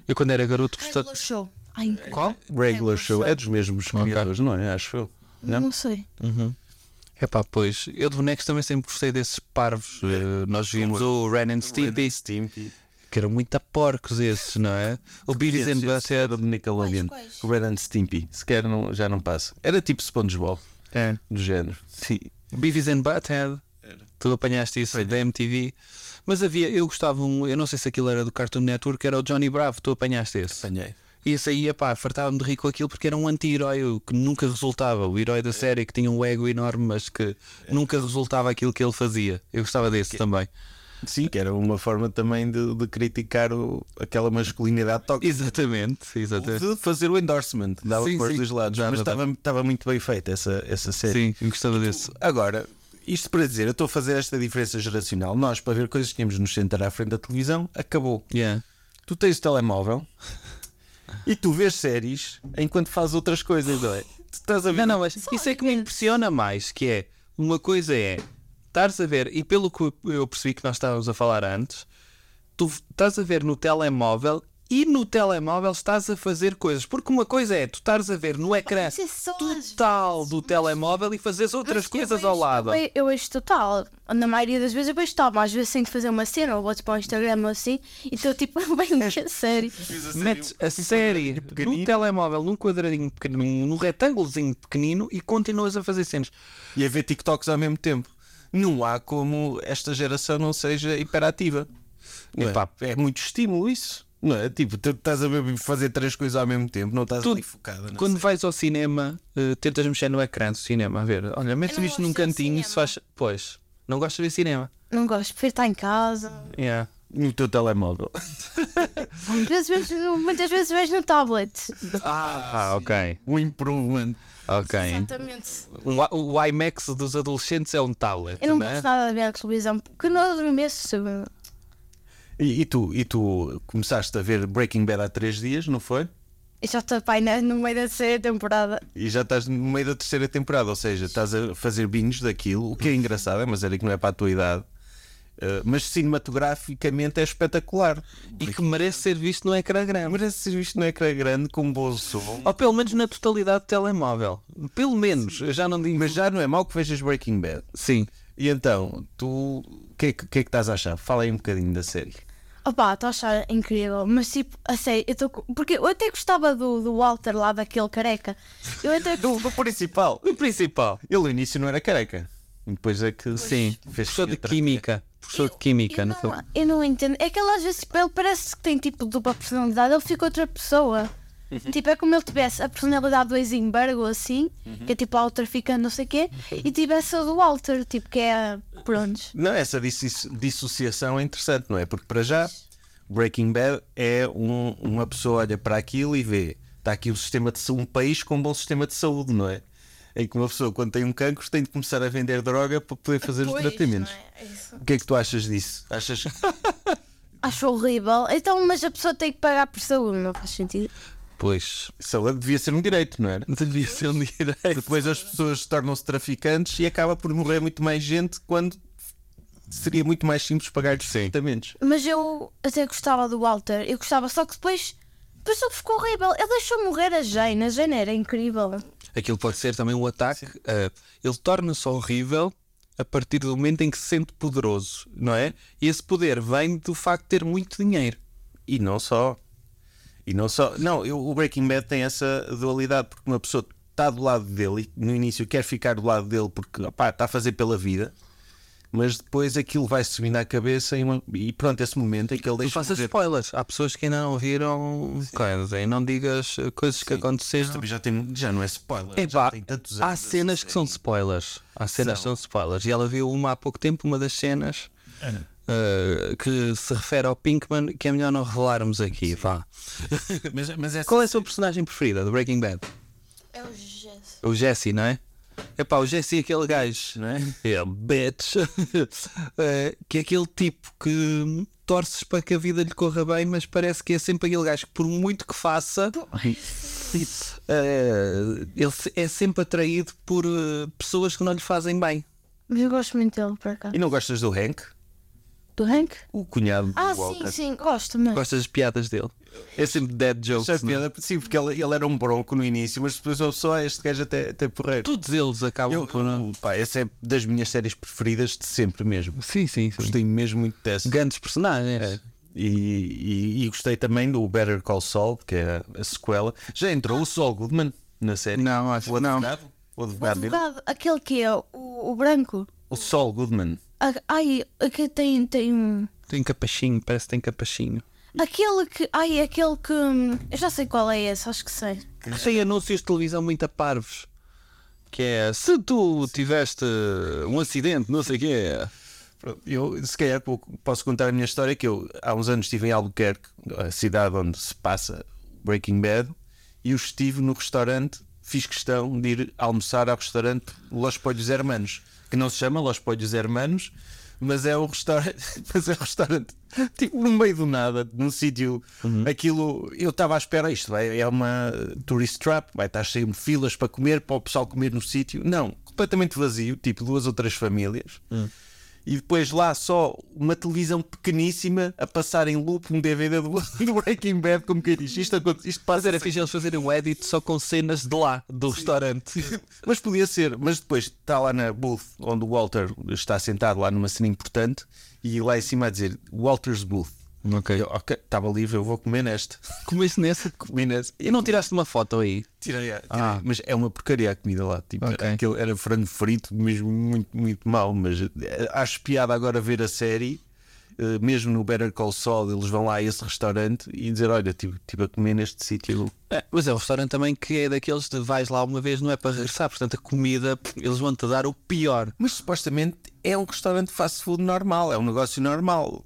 Eu quando era garoto gostava. Regular Show. Ai, Qual? Regular Show é dos mesmos criadores, não é? Acho eu. não, sei. É pá, pois. Eu de bonecos também sempre gostei desses parvos. Eh, nós vimos o Ren and Stimpy, Stimpy. Que eram muito a porcos esses, não é? O Beavis and Butthead. Era do Nickelodeon. Quais, quais? O Red and Stimpy. Sequer não, já não passa. Era tipo SpongeBob. É. Do género. Sim. Beavis and Butthead. Tu apanhaste isso da MTV. Mas havia, eu gostava um, eu não sei se aquilo era do Cartoon Network, era o Johnny Bravo, tu apanhaste esse. Apanhei. E esse aí, pá, fartava-me de rir com aquilo porque era um anti-herói o que nunca resultava. O herói da série que tinha um ego enorme, mas que nunca resultava aquilo que ele fazia. Eu gostava desse também. Sim, que era uma forma também de, de criticar o- aquela masculinidade tóxica. Exatamente, exatamente. De fazer o endorsement, dava Sim, para os sim. dois lados. Dá, Mas dá, estava, muito bem feita essa, essa série. Sim, gostava desse. Agora, isto para dizer, eu estou a fazer esta diferença geracional. Nós, para ver coisas que tínhamos nos sentar à frente da televisão, acabou. Yeah. Tu tens o telemóvel e tu vês séries enquanto fazes outras coisas, não é? Tu estás a ver. Não, não, mas isso é que me impressiona mais, que é uma coisa é estares a ver, e pelo que eu percebi que nós estávamos a falar antes, tu estás a ver no telemóvel e no telemóvel estás a fazer coisas. Porque uma coisa é tu estares a ver no ecrã Isso é total do telemóvel e fazeres outras coisas vejo- ao lado. Eu vejo, eu vejo total. Na maioria das vezes eu vejo total, mas às vezes tenho que fazer uma cena ou vou para o Instagram ou assim e estou tipo [LAUGHS] bem que a sério. Metes a série no telemóvel, num quadradinho pequenino, num retângulozinho pequenino e continuas a fazer cenas. E a ver TikToks ao mesmo tempo. Não há como esta geração não seja hiperativa. Não é? Epá. é muito estímulo isso. Não é? Tipo, tu estás a ver- fazer três coisas ao mesmo tempo, não estás Tu- ali focada. Quando série. vais ao cinema, eh, tentas mexer no ecrã do cinema, a ver, olha, metes isto num cantinho e se faz. Pois, não gosto de ver cinema. Não gosto, prefiro estar em casa. Yeah. No teu telemóvel. [LAUGHS] Muitas vezes, muitas vezes vejo no tablet. Ah, ok. Um improvement. Ok. Exatamente. I- o IMAX dos adolescentes é um tablet. Eu não né? gosto nada de ver a televisão porque não adormeço. E, e tu, e tu começaste a ver Breaking Bad há três dias, não foi? E já estou pai no meio da terceira temporada. E já estás no meio da terceira temporada, ou seja, estás a fazer binges daquilo, o que é engraçado, é uma série que não é para a tua idade, eh, mas cinematograficamente é espetacular. E que merece ser visto no ecrã grande. Merece ser visto no ecrã grande com um bom som. Ou pelo menos na totalidade do telemóvel. Pelo menos. Eu já não digo. Mas já não é mau que vejas Breaking Bad. Sim. E então, tu o que, é que, que é que estás a achar? Fala aí um bocadinho da série. Opa, estou a achar incrível, mas tipo, a sério, eu estou. Porque eu até gostava do, do Walter lá, daquele careca. Eu até. [LAUGHS] Do, do principal. O principal. Ele no início não era careca. E depois é que Sim. fez Professor de Química. Professor de Química, eu, não foi? não, eu não entendo. É que ele às vezes ele parece que tem tipo dupla personalidade, ele fica outra pessoa. Uhum. Tipo, é como ele tivesse a personalidade do Eisenberg ou assim, Uhum. que é tipo a traficante, não sei o quê, e tivesse a do Walter, tipo, que é. Pronto. Não, essa disso- dissociação é interessante, não é? Porque para já, Breaking Bad é um- uma pessoa olha para aquilo e vê, está aqui um sistema de um país com um bom sistema de saúde, não é? Em que uma pessoa, quando tem um cancro, tem de começar a vender droga para poder fazer os Pois, tratamentos. não é? É. O que é que tu achas disso? Achas [LAUGHS] Acho horrível. Então, mas a pessoa tem que pagar por saúde, não faz sentido. Pois. saúde devia ser um direito, não era? [LAUGHS] Devia ser um direito. Depois as pessoas tornam-se traficantes e acaba por morrer muito mais gente quando seria muito mais simples pagar os tratamentos. Mas eu até gostava do Walter, eu gostava, só que depois. Depois tudo ficou horrível. Ele deixou morrer a Jane, a Jane era incrível. Aquilo pode ser também um ataque. ah, ele torna-se horrível a partir do momento em que se sente poderoso, não é? E esse poder vem do facto de ter muito dinheiro. E não só. E não só. Não, eu- o Breaking Bad tem essa dualidade, porque uma pessoa está do lado dele e no início quer ficar do lado dele porque opá, está a fazer pela vida, mas depois aquilo vai subindo à cabeça e, uma- e pronto, esse momento em que ele Tu deixa. faças morrer. spoilers. Há pessoas que ainda não viram coisas e não digas eh, coisas que aconteceram. Também já, tem, já não é spoiler. já Epá, há cenas que são spoilers. Há cenas que são spoilers. E ela viu uma há pouco tempo, uma das cenas eh, que se refere ao Pinkman, que é melhor não revelarmos aqui. Vá. [LAUGHS] Mas, mas essa Qual é a sua personagem preferida do Breaking Bad? É o Jesse. O Jesse, não é? Epá, o Jesse é aquele gajo, não é? É, [LAUGHS] bitch. [LAUGHS] Eh, que é aquele tipo que torces para que a vida lhe corra bem, mas parece que é sempre aquele gajo que, por muito que faça, eh, ele é sempre atraído por eh, pessoas que não lhe fazem bem. Mas eu gosto muito dele, por acaso. E não gostas do Hank? Do Hank? O cunhado Ah, do Walter. sim, sim, gosto, mas. Gostas das piadas dele? É sempre dead jokes. Não é? piada? Sim, porque ele, ele era um bronco no início, mas depois eu só este gajo até, até porreiro. Todos eles acabam Eu, por. não- pá, essa é das minhas séries preferidas de sempre mesmo. Sim, sim, sim. Gostei mesmo muito dessa. Grandes personagens. É. E, e- e gostei também do Better Call Saul, que é a sequela. Já entrou o Saul Goodman na série? Não, acho o que não. advogado? O O advogado dele? advogado, aquele que é o, o branco. O Saul Goodman. Ai, aquele tem, tem um. Tem capachinho, parece que tem capachinho. Aquele que. Ai, aquele que. hum, Eu já sei qual é esse, acho que sei. Tem anúncios de televisão muito a parvos. Que é se tu tiveste um acidente, não sei o quê. Pronto, Eu, se calhar, posso contar a minha história. Que eu, há uns anos, estive em Albuquerque, a cidade onde se passa Breaking Bad, e eu estive no restaurante. Fiz questão de ir almoçar ao restaurante Los Pollos Hermanos, que não se chama Los Pollos Hermanos, mas é o restaurante, [LAUGHS] mas é o restaurante tipo no meio do nada, num sítio. Aquilo eu estava à espera. Isto vai, é uma tourist trap, vai estar cheio de filas para comer, para o pessoal comer no sítio. Não, completamente vazio, tipo duas ou três famílias e depois lá só uma televisão pequeníssima a passar em loop um DVD do, [LAUGHS] do Breaking Bad, como quem diz. Isto, isto Mas passa era fixe eles fazerem um edit só com cenas de lá, do restaurante. Mas podia ser, mas depois está lá na booth onde o Walter está sentado lá numa cena importante e lá em cima a dizer Walter's Booth. Ok. Eu, ok, estava livre, eu vou comer nesta. Comeste [LAUGHS] nessa? Comi nessa. E não tiraste uma foto aí? Tirei, a- tirei. Ah. Mas é uma porcaria a comida lá. Tipo, Ok. era, aquele- era frango frito, mesmo muito, muito mal. Mas eh, acho piada agora ver a série. eh, mesmo no Better Call Saul, eles vão lá a esse restaurante e dizer: Olha, tive, tive a comer neste sítio. É, mas é um restaurante também que é daqueles de vais lá uma vez, não é para regressar. Portanto, a comida, eles vão-te dar o pior. Mas supostamente é um restaurante fast food normal, é um negócio normal.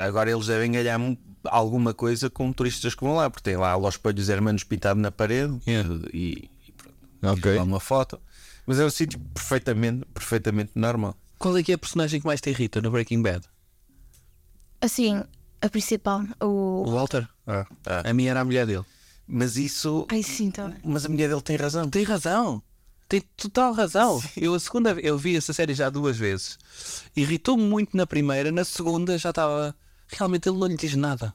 Agora eles devem ganhar alguma coisa com turistas que vão lá, porque tem lá Los Pollos Hermanos pintado na parede Yeah. e, e pronto, Ok. lá uma foto. Mas é um sítio perfeitamente, perfeitamente normal. Qual é que é a personagem que mais te irrita no Breaking Bad? Assim, a principal, O o. Walter? Ah. A minha era a mulher dele. Mas isso. Ai, sim, tá. Mas a mulher dele tem razão. Tem razão. Tem total razão. Eu a segunda eu vi essa série já duas vezes. Irritou-me muito na primeira, na segunda já estava. Realmente ele não lhe diz nada.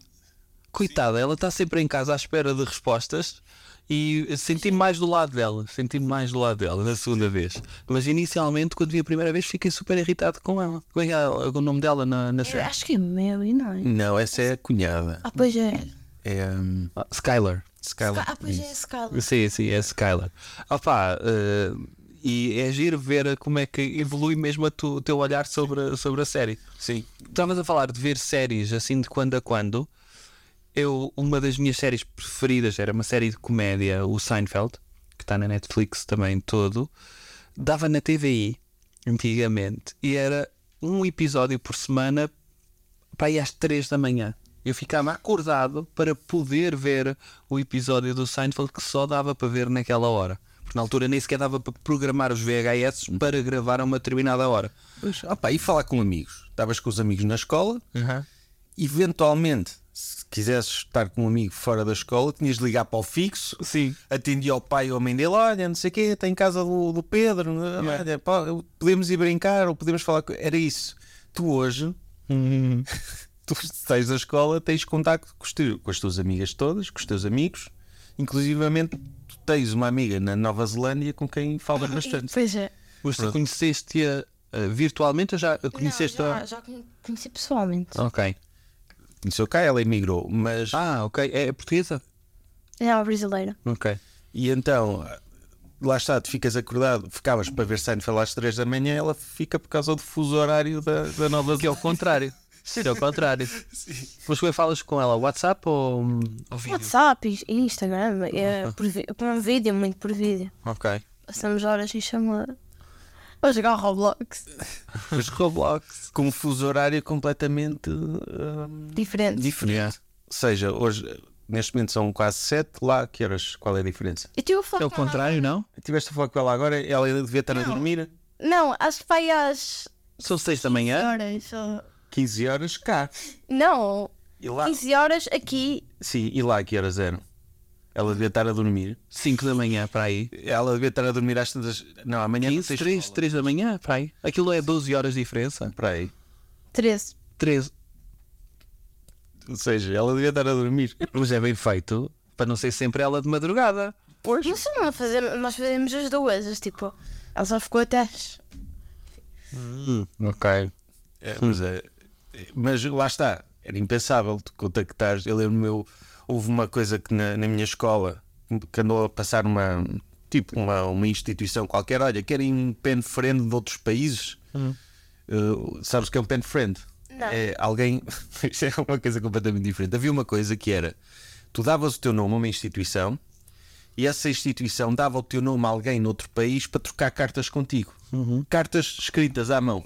Coitada, ela está sempre em casa à espera de respostas e senti-me mais do lado dela. Senti-me mais do lado dela na segunda vez. Mas inicialmente, quando vi a primeira vez, fiquei super irritado com ela. Como é que é o nome dela na, na Eu série? acho que é Mary, não é? Não, essa é a cunhada. Ah, pois é. É um, Ah, Skylar. Skylar. Ah, pois é, Scarlett. Sim, sim, é Skylar. Opa, eh, e é giro ver como é que evolui mesmo a tu- o teu olhar sobre, sobre a série. Sim. Estavas a falar de ver séries assim de quando a quando. Eu, uma das minhas séries preferidas era uma série de comédia, o Seinfeld, que está na Netflix também todo. Dava na TVI, antigamente, e era um episódio por semana para aí às 3 da manhã. Eu ficava acordado para poder ver o episódio do Seinfeld que só dava para ver naquela hora. Porque na altura nem sequer dava para programar os VHS para gravar a uma determinada hora. Pois, opa, e falar com amigos. Estavas com os amigos na escola, eventualmente, se quisesses estar com um amigo fora da escola, tinhas de ligar para o fixo. Sim. Atendia ao pai ou à mãe dele: Olha, não sei o quê, está em casa do, do Pedro, olha, pá, podemos ir brincar ou podemos falar. com-" Era isso. Tu hoje, [LAUGHS] tu sais da escola, tens contacto com, os teus- com as tuas amigas todas, com os teus amigos, inclusivamente tens uma amiga na Nova Zelândia com quem falas bastante. Pois é. Mas tu conheceste-a eh, virtualmente ou já a conheceste Não, a... já, já conheci pessoalmente. Ok. Conheceu cá, ela emigrou, mas. Ah, ok. É portuguesa? É uma brasileira. Ok. E então, lá está, tu ficas acordado, ficavas para ver Seinfeld às 3 da manhã, ela fica por causa do fuso horário da, da Nova Que é o contrário. Sim, é o contrário. Mas tu falas com ela WhatsApp ou, ou vídeo? WhatsApp, e Instagram, é por, por vídeo, muito por vídeo. Ok. Passamos horas em chamada. Vou jogar Roblox. Mas Roblox. com um fuso horário completamente hum, Diferente. diferente. Ou seja, hoje, neste momento são quase 7, lá que horas? Qual é a diferença? Eu tive a falar É o com ela- contrário, não? Estiveste a falar com ela agora, ela devia estar a dormir Não, acho que vai às São seis da manhã? horas. ó. 15 horas cá. Não, E lá? 15 horas aqui. Sim, e lá que horas eram? Ela devia estar a dormir. 5 da manhã para aí. Ela devia estar a dormir às tantas. Não, amanhã não 15, tens 3, escola. 3 da manhã para aí. Aquilo é 12 horas de diferença. Para aí. 13. 13. Ou seja, ela devia estar a dormir. Mas é bem feito para não ser sempre ela de madrugada. Pois. Nós, não fazemos, nós fazemos as duas. as, Tipo, ela só ficou até. às- Ok. É, mas, é- mas lá está, era impensável tu contactares. Eu lembro meu, houve uma coisa que na, na minha escola que andou a passar uma tipo uma, uma instituição qualquer, olha, querem um pen friend de outros países. Uh, sabes o que é um pen friend? Não. É, alguém. [LAUGHS] Isto é uma coisa completamente diferente. Havia uma coisa que era: tu davas o teu nome a uma instituição e essa instituição dava o teu nome a alguém noutro país para trocar cartas contigo. Cartas escritas à mão.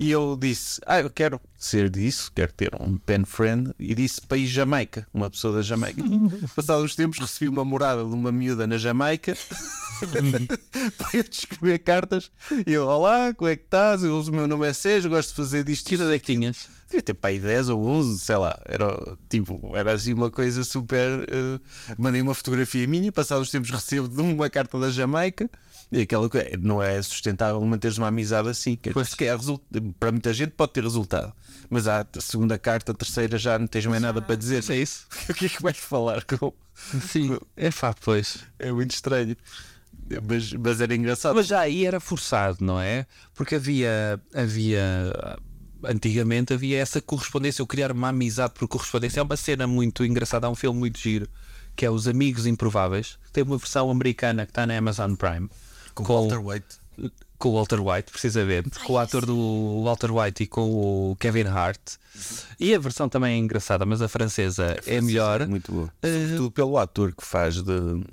E eu disse: Ah, eu quero ser disso, quero ter um pen friend. E disse país Jamaica, uma pessoa da Jamaica. [LAUGHS] Passados os tempos, recebi uma morada de uma miúda na Jamaica [LAUGHS] para eu te escrever cartas. E eu: Olá, como é que estás? Eu, o meu nome é Sérgio, gosto de fazer disto. Que idade é que tinhas? Devia ter para aí 10 ou 11, sei lá. Era, tipo, era assim uma coisa super. eh, mandei uma fotografia minha, passados os tempos recebo de uma carta da Jamaica. E aquela coisa, não é sustentável manteres uma amizade assim. Que, que é. Para muita gente pode ter resultado, mas à segunda carta, a terceira já não tens mais nada para dizer. É isso? [LAUGHS] o que é que vais falar com. Sim. É pá, pois. É muito estranho. Mas, mas era engraçado. Mas já aí era forçado, não é? Porque havia. havia antigamente havia essa correspondência, eu criar uma amizade por correspondência. É uma cena muito engraçada, há um filme muito giro que é Os Amigos Improváveis. Tem uma versão americana que está na Amazon Prime com Walter White. com o Walter White, precisamente, com o ator do Walter White e com o Kevin Hart. E a versão também é engraçada, mas a francesa é melhor. Muito. Eh, Sobretudo pelo ator que faz de.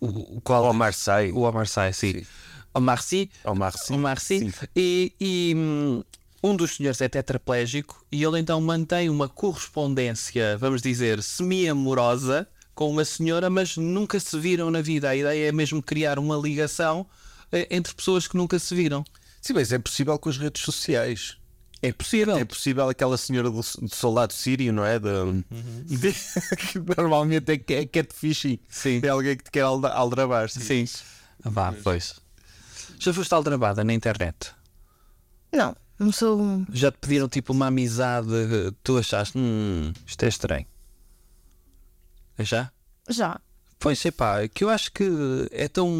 O, o qual? Omar Sy. O Omar Sy, sim. Sim. Omar Sy. Omar Sy. Omar Sy. Sim. E, e, hum, um dos senhores é tetraplégico e ele então mantém uma correspondência, vamos dizer, semi-amorosa com uma senhora, mas nunca se viram na vida. A ideia é mesmo criar uma ligação eh, entre pessoas que nunca se viram. Sim, mas é possível com as redes sociais. É possível. É possível aquela senhora do, do soldado sírio, não é? De, de- que normalmente é, que- é catfishing. Sim. É alguém que te quer alda- aldrabar. Sim. Ah, Vá, pois. Já foste aldrabada na internet? Não, não sou. Já te pediram tipo uma amizade, eh, tu achaste, hum, isto é estranho. Já? Já. Pois, epá, que eu acho que é tão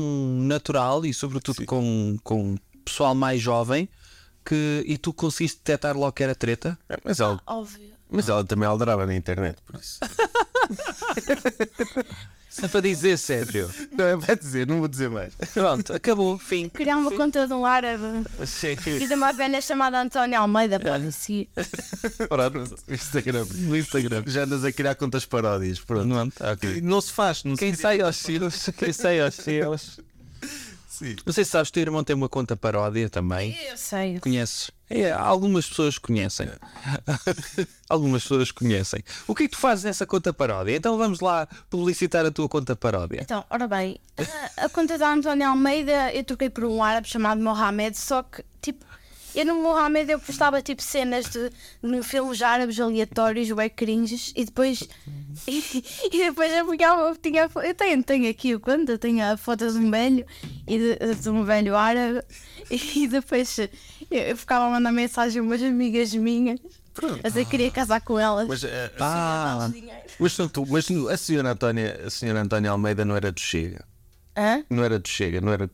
natural e sobretudo com, com pessoal mais jovem que e tu conseguiste detectar logo que era treta? É, Mas ela, Óbvio. mas ela também aldrava na internet, por isso. [LAUGHS] É para dizer sério. não é para dizer, não vou dizer mais. Pronto, acabou, fim. Criar uma conta de um árabe Sim. e de uma velha chamada Antónia Almeida para seguir. Pronto, Instagram. No Instagram. Já andas a criar contas paródias. Pronto. Não, tá, ok. Não se faz. Não se Quem sai aos cílios, quem sai aos cílios. Sim. Não sei se sabes, o teu irmão tem uma conta paródia também. Eu sei. Conheces? É, algumas pessoas conhecem. [LAUGHS] algumas pessoas conhecem. O que é que tu fazes nessa conta paródia? Então vamos lá publicitar a tua conta paródia. Então, ora bem, a, a conta da Antónia Almeida eu troquei por um árabe chamado Mohamed, só que, tipo, eu no Mohamed eu postava tipo cenas de, de filmes árabes aleatórios, bem cringes, e depois. E, [LAUGHS] e depois eu pegava, tinha, eu tenho, tenho aqui o conta, tenho a foto de um velho e de, de um velho árabe, [LAUGHS] e depois eu, eu ficava a mandar mensagem a umas amigas minhas. A dizer que queria casar com elas. Mas, Ah, mas, mas a senhora Antónia, a senhora Antónia Almeida não era do Chega. Hã? Não era do Chega, não era.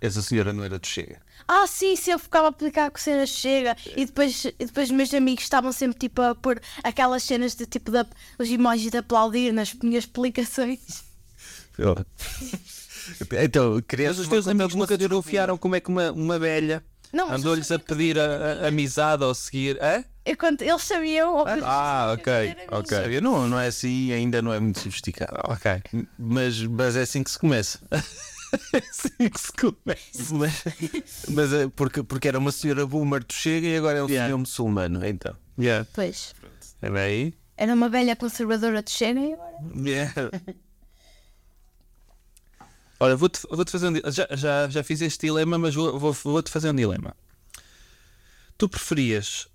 Essa senhora não era do Chega. Ah, sim, sim, eu ficava a aplicar com cenas chega e depois, e depois meus amigos estavam sempre tipo a pôr aquelas cenas de tipo da, os emojis de aplaudir nas minhas explicações. então, queria mas os teus amigos nunca desafiaram como é que uma, uma velha Não, mas andou-lhes a pedir a, a- amizade ou seguir. Hã? eu, quando, eles sabiam. Ah, ok, ok. Ok, não, não é assim, ainda não é muito sofisticado. Ok. Mas, mas é assim que se começa. [LAUGHS] É assim que se começa. Mas, mas é porque, porque era uma senhora boomer do Chega e agora é um Yeah. senhor muçulmano. Então, Yeah. Pois, É bem aí? era uma velha conservadora de chega e agora. Yeah. [LAUGHS] Olha, vou-te vou fazer um já, já, já fiz este dilema, mas vou- vou- vou-te fazer um dilema. Tu preferias,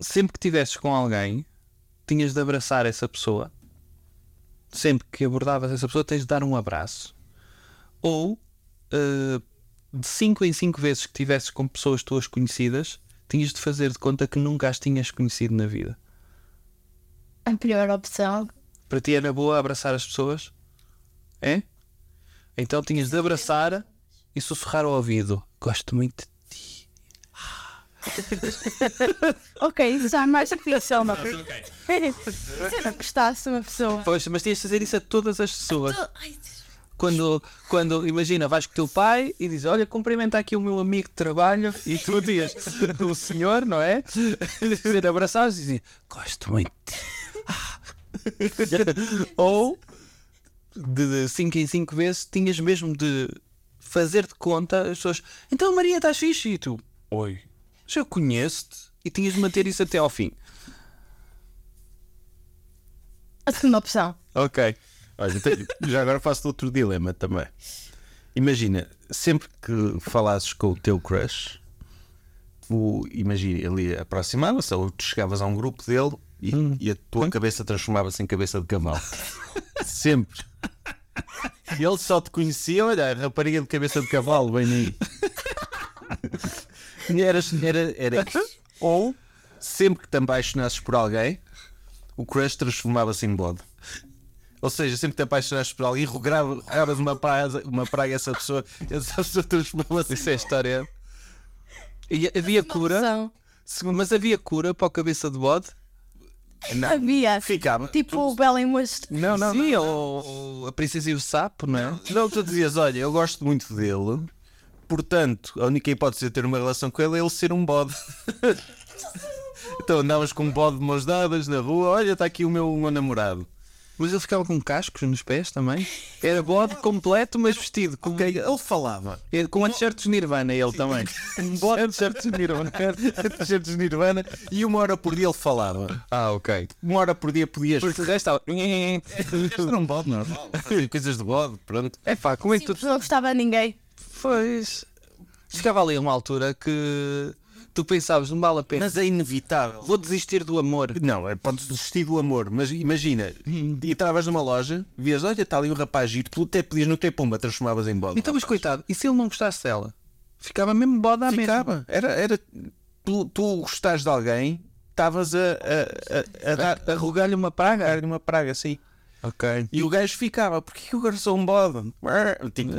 sempre que estivesses com alguém, tinhas de abraçar essa pessoa? Sempre que abordavas essa pessoa, tens de dar um abraço? Ou eh, de 5 em 5 vezes que estivesses com pessoas tuas conhecidas, tinhas de fazer de conta que nunca as tinhas conhecido na vida? A pior opção. Para ti é na boa abraçar as pessoas? É? Então tinhas de abraçar e sussurrar ao ouvido. Gosto muito de ti. [LAUGHS] Ok, isso já é mais difícil, não [LAUGHS] Se eu não gostasse de uma pessoa. Pois, mas tinhas de fazer isso a todas as pessoas. Ai, quando, quando imagina, vais com o teu pai e dizes: Olha, cumprimenta aqui o meu amigo de trabalho, e tu dias [LAUGHS] o senhor, não é? Dizer abraçados e dizer: Gosto muito. [LAUGHS] Ou de 5 em 5 vezes tinhas mesmo de fazer de conta as pessoas. Então, Maria, estás fixe? E tu, oi, já conheço-te e tinhas de manter isso até ao fim. A segunda opção. Ok. Olha, então, já agora faço outro dilema também. Imagina, sempre que falasses com o teu crush, tu, imagina, ele aproximava-se, ou tu chegavas a um grupo dele e, e a tua cabeça transformava-se em cabeça de cavalo. [LAUGHS] sempre. E ele só te conhecia, olha, rapariga de cabeça de cavalo, vem aí. [LAUGHS] E eras- era, era. Ou, sempre que te apaixonasses por alguém, o crush transformava-se em bode. Ou seja, sempre te apaixonasses por alguém, rogravas uma praia, uma praia a essa pessoa, essa pessoa transformava-se Isso é a história. E havia cura, Opção. mas havia cura para o cabeça de bode? Havia. Ficava. Tipo o Bela em Moço. Não, não, Sim, ou, ou a princesa e o sapo, não é? Não, tu dizias, olha, eu gosto muito dele, portanto, a única hipótese de ter uma relação com ele é ele ser um bode. [LAUGHS] então andavas com um bode de mãos dadas na rua, olha, está aqui o meu, o meu namorado. Mas ele ficava com cascos nos pés também. Era bode completo, mas vestido com, Ok, ele falava. com a t-shirt de Nirvana, ele também. [LAUGHS] Um bode de [LAUGHS] t-shirts de Nirvana, [LAUGHS] t-shirts de Nirvana, e uma hora por dia ele falava. Ah, ok. Uma hora por dia podias. Porque o resto estava. Este era um bode normal. Coisas de bode, pronto. É pá, como é que tu. Não gostava de ninguém. Pois. Chegava ali a uma altura que tu pensavas, não vale a pena. Mas é inevitável. Vou desistir do amor. Não, é, podes desistir do amor, mas imagina, e estavas numa loja, vias, olha, está ali um rapaz giro, tu até podias no teu pomba, transformavas em bode. Então, mas coitado, e se ele não gostasse dela? Ficava mesmo bode à mesma. Ficava. Era, era tu, tu gostares de alguém, estavas a, a, a, a dar A rogar-lhe uma praga? a dar uma praga assim. Ok. E o gajo ficava, porquê que eu agora sou um bode? Tipo,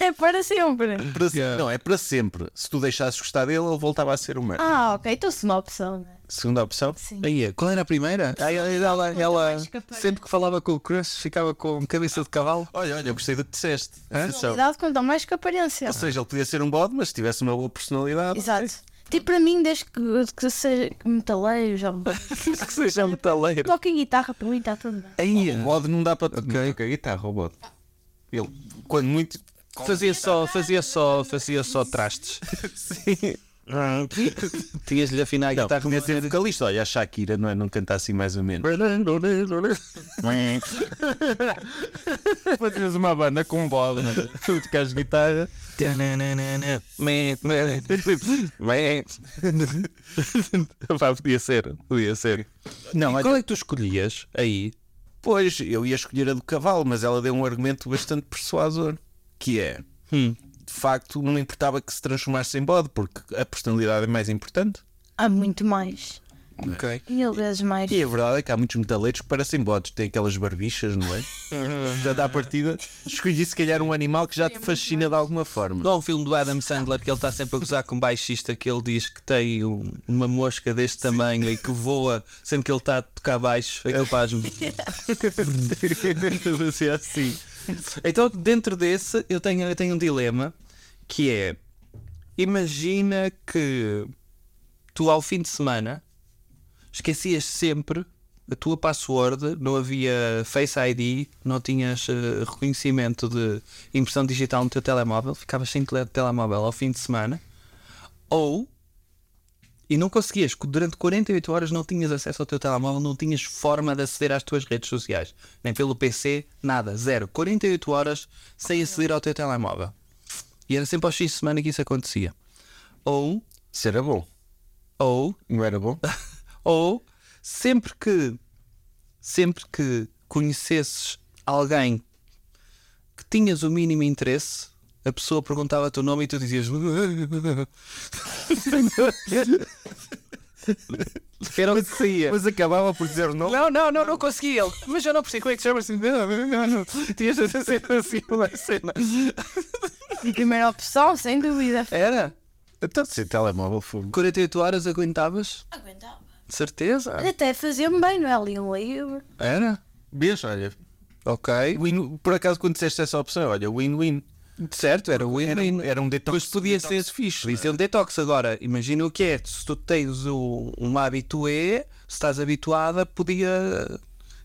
É para sempre. para se- Não, é para sempre. Se tu deixasses gostar dele, ele voltava a ser humano. Ah, ok. Então segunda opção. né? Segunda opção? Sim. Aí, qual era a primeira? Ah, ela, ela, ela mais capaz. sempre que falava com o crush ficava com cabeça de cavalo. Olha, olha, eu gostei do que disseste. Atenção. Cuidado quanto mais que aparência. Ou seja, ele podia ser um bode, mas se tivesse uma boa personalidade. Exato. Tipo, para mim, desde que, que seja metaleiro, já. [LAUGHS] que seja metaleiro. Toca em guitarra, para mim está tudo bem. Aí, O bode não dá para. Ok, ok, guitarra, o bode. Ele, quando muito. fazia só, fazia só, fazia só trastes. [LAUGHS] Sim. [LAUGHS] Tinhas-lhe afinar a guitarra. podia ser vocalista. Olha, a Shakira, não é? Não canta assim mais ou menos. [LAUGHS] Fazias uma banda com um não é? tu tocas guitarra. [LAUGHS] Pá, podia ser, podia ser. Não, olha, Qual é que tu escolhias aí? pois eu ia escolher a do cavalo, mas ela deu um argumento bastante persuasor. Que é, Hum. De facto, não importava que se transformasse em bode, porque a personalidade é mais importante. Há muito mais. Ok. Mil vezes mais. E a verdade é que há muitos metaleiros que parecem bodes, têm aquelas barbichas, não é? [LAUGHS] já dá a partida. Escolhi se calhar um animal que já te fascina de alguma forma. Não há um filme do Adam Sandler que ele está sempre a gozar com um baixista que ele diz que tem um- uma mosca deste tamanho e que voa sempre que ele está a tocar baixo. Aquele faz-me. Você é [LAUGHS] [LAUGHS] assim. Então, dentro desse, eu tenho, eu tenho um dilema que é: imagina que tu, ao fim de semana, esquecias sempre a tua password, não havia Face ID, não tinhas eh, reconhecimento de impressão digital no teu telemóvel, ficavas sem tele telemóvel ao fim de semana, ou e não conseguias, durante 48 horas não tinhas acesso ao teu telemóvel, não tinhas forma de aceder às tuas redes sociais, nem pelo PC, nada, zero. 48 horas sem aceder ao teu telemóvel. E era sempre aos X de semana que isso acontecia. Ou, Isso era bom. ou, Não era bom? [LAUGHS] ou, sempre que, sempre que conhecesses alguém que tinhas o mínimo interesse, a pessoa perguntava o teu nome e tu dizias. [LAUGHS] [LAUGHS] [LAUGHS] Era o que saía. Mas acabava por dizer não. Não, não, não, não consegui ele. Mas eu não percebi como é que chama assim. Não, não, não. Tinhas de ser assim uma cena. Primeira opção, sem dúvida. Era? Então, sem telemóvel, fogo. 48 horas aguentavas? Aguentava. De certeza? Até fazia-me bem, não é? Ali um livro. Era? Vês, olha. Ok. Win- por acaso, quando disseste essa opção, olha, win-win. Certo, era o Era, win-win. era um detox. Depois podia ser fixe. Podia ser um detox. Agora, imagina o que é. Se tu tens o, um habitué, se estás habituada, podia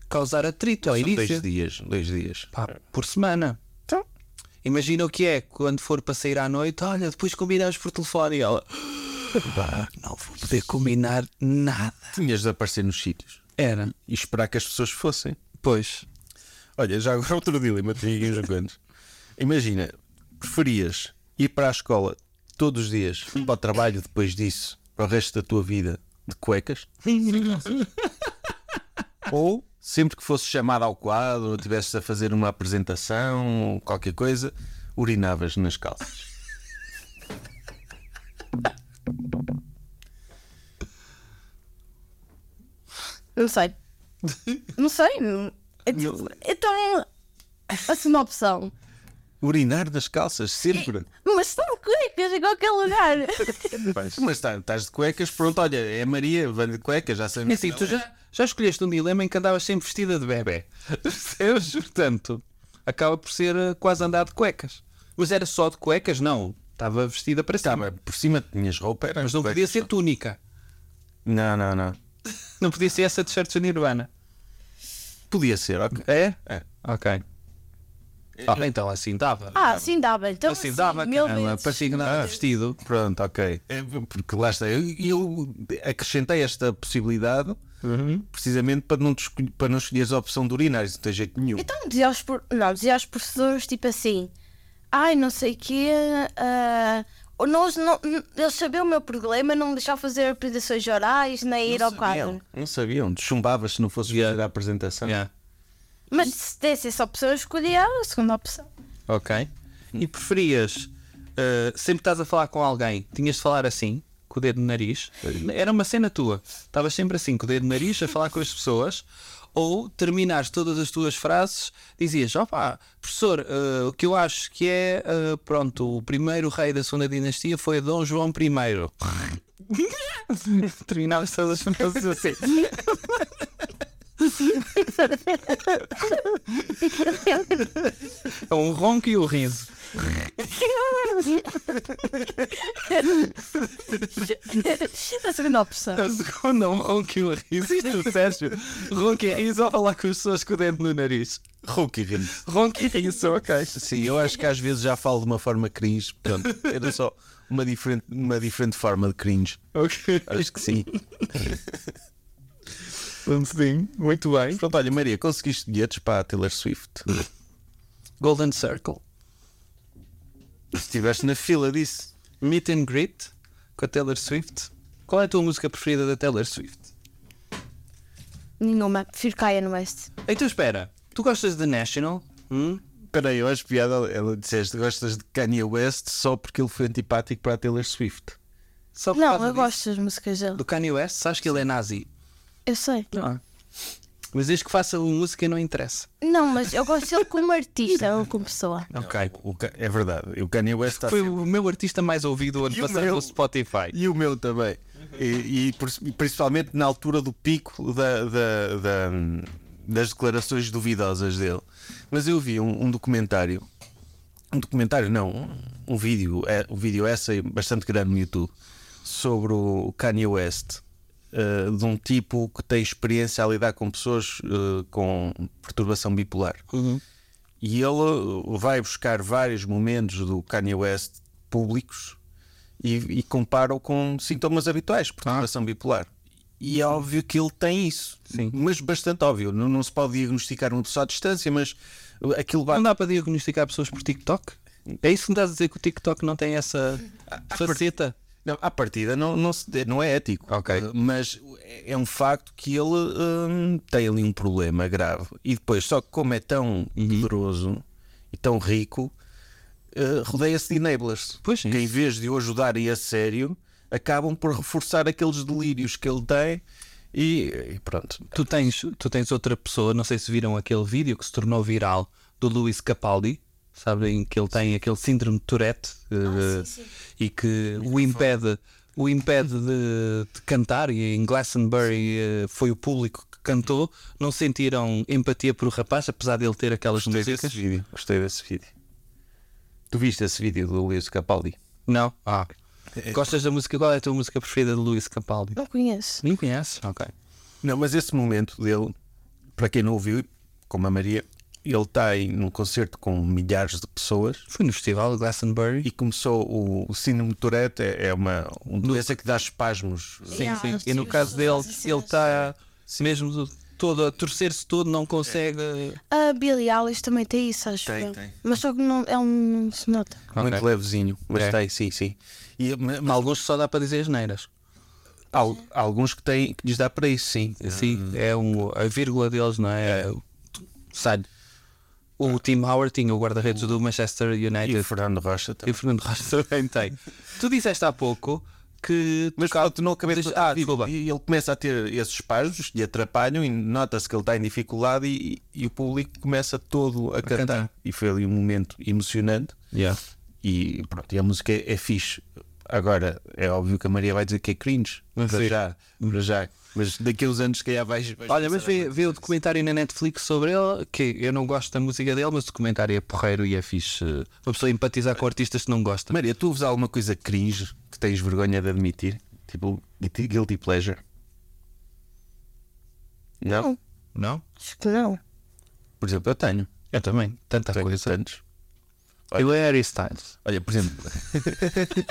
causar atrito ao São início. dois dias, dois dias. Pá, por semana. Então, Imagina o que é quando for para sair à noite. Olha, depois combinamos por telefone. E ela, "Pá, não vou poder combinar nada. tinhas de aparecer nos sítios Era. e esperar que as pessoas fossem. Pois. Olha, já agora outro dilema, tenho aqui uns. Imagina, preferias ir para a escola todos os dias, [LAUGHS] para o trabalho depois disso, para o resto da tua vida, de cuecas? [LAUGHS] Ou sempre que fosses chamado ao quadro, ou estivesses a fazer uma apresentação, ou qualquer coisa, urinavas nas calças? Não sei. [LAUGHS] Não sei. É tipo- Então, essa é uma opção. Urinar nas calças, sempre. Mas estão cuecas em qualquer lugar. [LAUGHS] Mas tá- estás de cuecas, pronto, olha, é Maria, vai de cuecas, já É sabemos. assim, tu já, já escolheste um dilema em que andavas sempre vestida de bebê. Percebes? Portanto, acaba por ser eh, quase andar de cuecas. Mas era só de cuecas? Não. Estava vestida para cima. Estava por cima, tinhas roupa, era Mas não cuecas podia ser túnica. Não, não, não. Não podia ser essa de shirts da Nirvana. Podia ser, ok. É? É. Ok. Ah, então assim dava. Ah, sim, dava. Então, assim sim, dava, mil vezes. Parecia que andava vestido. Pronto, ok. É, porque lá está. Eu, eu acrescentei esta possibilidade precisamente para não, para não escolheres a opção de urinar, isso não tem jeito nenhum. Então dizia aos, não, dizia aos professores tipo assim, ai não sei o quê, ah, ou nós não, eles sabiam o meu problema, não me deixavam fazer apresentações orais, nem ir ao quadro. Não sabiam, chumbavas se não fosses fazer a apresentação. Yeah. Mas se desse essa opção, eu escolhia a segunda opção. Ok. E preferias eh, sempre estás a falar com alguém, tinhas de falar assim, com o dedo no nariz. Era uma cena tua. Estavas sempre assim, com o dedo no nariz, a falar com as pessoas. Ou terminares todas as tuas frases, dizias: opá, professor, eh, o que eu acho que é, eh, pronto, o primeiro rei da segunda dinastia foi Dom João I. [LAUGHS] Terminavas todas as frases assim. É um ronco e o riso. a segunda opção. A segunda, um ronco e um riso. Isto, Sérgio, ronco e riso ao falar com as pessoas com o dedo no nariz. Rouco e rindo. Ronco e riso, ok. Sim, eu acho que às vezes já falo de uma forma cringe. Portanto, era só uma diferente, uma diferente forma de cringe. Ok. Acho que sim. Sim, muito bem. Pronto, olha, Maria, conseguiste bilhetes para a Taylor Swift? [LAUGHS] Golden Circle. Estiveste na fila disso. Meet and Greet com a Taylor Swift. Qual é a tua música preferida da Taylor Swift? Nenhuma, prefiro no West. Então espera, tu gostas de National? Hum? Espera aí, eu acho piada. Ela disseste gostas de Kanye West só porque ele foi antipático para a Taylor Swift. Só por Não, eu disso? gosto das músicas dele. Do Kanye West? Sabes que ele é nazi? Eu sei. Não. Mas desde que faça música não interessa. Não, mas eu gosto dele como artista, não como pessoa. Ok. O é verdade. O Kanye West está Foi sempre- o meu artista mais ouvido o ano E o passado meu? no Spotify. E o meu também. E, e principalmente na altura do pico da- da- da- das declarações duvidosas dele. Mas eu vi um, um documentário. Um documentário, não, um, um vídeo, é, um vídeo essay bastante grande no YouTube sobre o Kanye West. Eh, de um tipo que tem experiência a lidar com pessoas eh, com perturbação bipolar. E ele uh, vai buscar vários momentos do Kanye West públicos e, e compara-o com sintomas habituais, perturbação bipolar. E é óbvio que ele tem isso, Sim. mas bastante óbvio. Não, não se pode diagnosticar uma pessoa à distância, mas uh, aquilo Não vai. dá para diagnosticar pessoas por TikTok? É isso que me estás a dizer que o TikTok não tem essa faceta? Não, à partida não, não, se- não é ético. Ok. Uh, Mas é um facto que ele hum, tem ali um problema grave. E depois, só que como é tão Uhum. poderoso e tão rico, uh, rodeia-se de enablers. Pois, que em vez de o ajudarem a sério, acabam por reforçar aqueles delírios que ele tem. E, e pronto. Tu tens, tu tens outra pessoa, não sei se viram aquele vídeo que se tornou viral do Luís Capaldi, sabem que ele tem aquele síndrome de Tourette eh, e que o impede, o impede de, de cantar. E em Glastonbury eh, foi o público que cantou, não sentiram empatia por o rapaz, apesar dele ter aquelas Gostei músicas? desse vídeo. Gostei desse vídeo. Tu viste esse vídeo do Luís Capaldi? Não? Ah. Gostas da música? Qual é a tua música preferida de Luís Capaldi? Não conheço. Nem conheces? Ok. Não, mas esse momento dele, para quem não ouviu, como a Maria, ele está em num concerto com milhares de pessoas Fui no festival de Glastonbury. e começou o, o síndrome de Tourette é, é uma um doença que dá espasmos. Sim, Yeah, sim. E no caso dele, ele está mesmo todo a torcer-se todo, não consegue. A Billie Eilish também tem isso, acho Tem, tem. Mas só que não, é um, não se nota. Muito Ok. levezinho, mas É. tem, sim, sim. E, ma- mas Alguns só dá para dizer as neiras. há, há alguns que têm que lhes dá para isso, sim. Sim, é um, a vírgula deles, não é? Sai. O Tim Howard tinha o guarda-redes do Manchester E United o Fernando Rocha e também. o Fernando Rocha [LAUGHS] também tem. Tu disseste há pouco que. Mas pronto, não acabei de. Ah, desculpa. E ele começa a ter esses espasmos e atrapalham e nota-se que ele está em dificuldade e, e o público começa todo a, cantar. cantar. E foi ali um momento emocionante Yeah. e pronto, e a música é, é fixe. Agora, é óbvio que a Maria vai dizer que é cringe. Para Sim. já, para já. Mas daqui a uns anos, se calhar vais. vais Olha, mas vê, vê o documentário na Netflix sobre ele, que eu não gosto da música dele, mas o documentário é porreiro e é fixe. Uma pessoa empatizar com artistas que não gosta. Maria, tu ouves alguma coisa cringe que tens vergonha de admitir? Tipo, guilty pleasure? Não? Não? Acho que não. Por exemplo, eu tenho. Eu também. Tanta Tenho coisa. tantos. Eu é Harry Styles. Olha, por exemplo. [LAUGHS]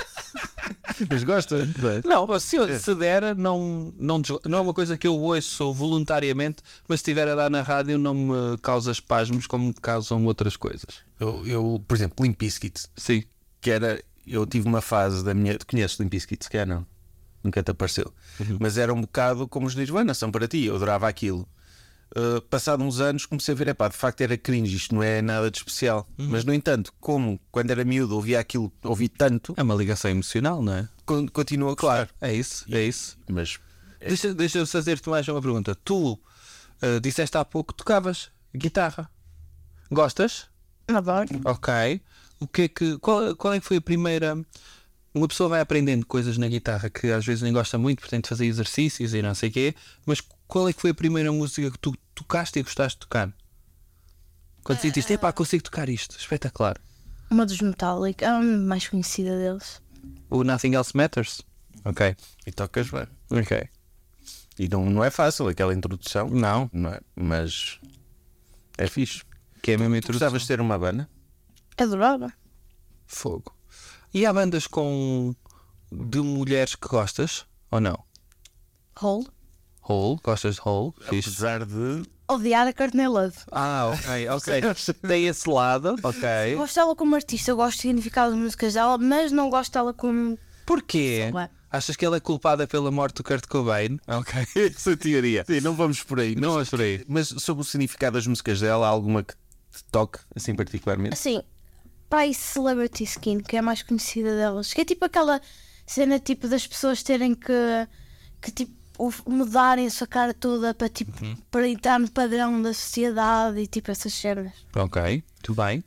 Mas gosta? Não, mas se, eu- se der, não, não, não é uma coisa que eu ouço voluntariamente, mas se estiver a dar na rádio não me causa espasmos como me causam outras coisas. Eu, eu, por exemplo, Limp Bizkit, Sim. que era. Eu tive uma fase da minha. Tu conheces Limp Bizkit? Se calhar não. Nunca te apareceu. Mas era um bocado como os Nirvana, são para ti. Eu adorava aquilo. Uh, passado uns anos comecei a ver, epá, de facto era cringe, isto não é nada de especial. Mas no entanto, como quando era miúdo ouvia aquilo, ouvi tanto, É uma ligação emocional, não é? con- continuo a gostar. É isso, é isso. Mas Deixa, deixa eu fazer-te mais uma pergunta. Tu ah, disseste há pouco que tocavas guitarra. Gostas? Adoro. Ok. O que é que, qual, qual é que foi a primeira. Uma pessoa vai aprendendo coisas na guitarra que às vezes nem gosta muito, portanto fazer exercícios e não sei o quê, mas qual é que foi a primeira música que tu tocaste e gostaste de tocar? Quando sentiste, epá, consigo tocar isto, espetacular. Uma dos Metallica, a mais conhecida deles. O Nothing Else Matters. Ok. e tocas bem. Ok. E não, não é fácil aquela introdução, Não, não é? Mas é fixe. que é a mesma introdução. Gostavas de ter uma banda? Adorava. Fogo. E há bandas com de mulheres que gostas ou não? Hole. Hole, gostas de Hole? Fixe. Apesar de. Odiar a Courtney Love. Ah, ok, ok. [LAUGHS] Tem esse lado, ok. Gosto dela como artista, eu gosto do significado das músicas dela, mas não gosto dela como. Porquê? Achas que ela é culpada pela morte do Kurt Cobain? Ok, [LAUGHS] essa teoria. Sim, não vamos por aí. Não vamos por aí. Mas sobre o significado das músicas dela, há alguma que te toque, assim particularmente? Assim, para aí Celebrity Skin, que é a mais conhecida delas, que é tipo aquela cena tipo das pessoas terem que, que tipo, mudarem a sua cara toda para tipo para entrar no padrão da sociedade e tipo essas cenas. Ok, muito bem.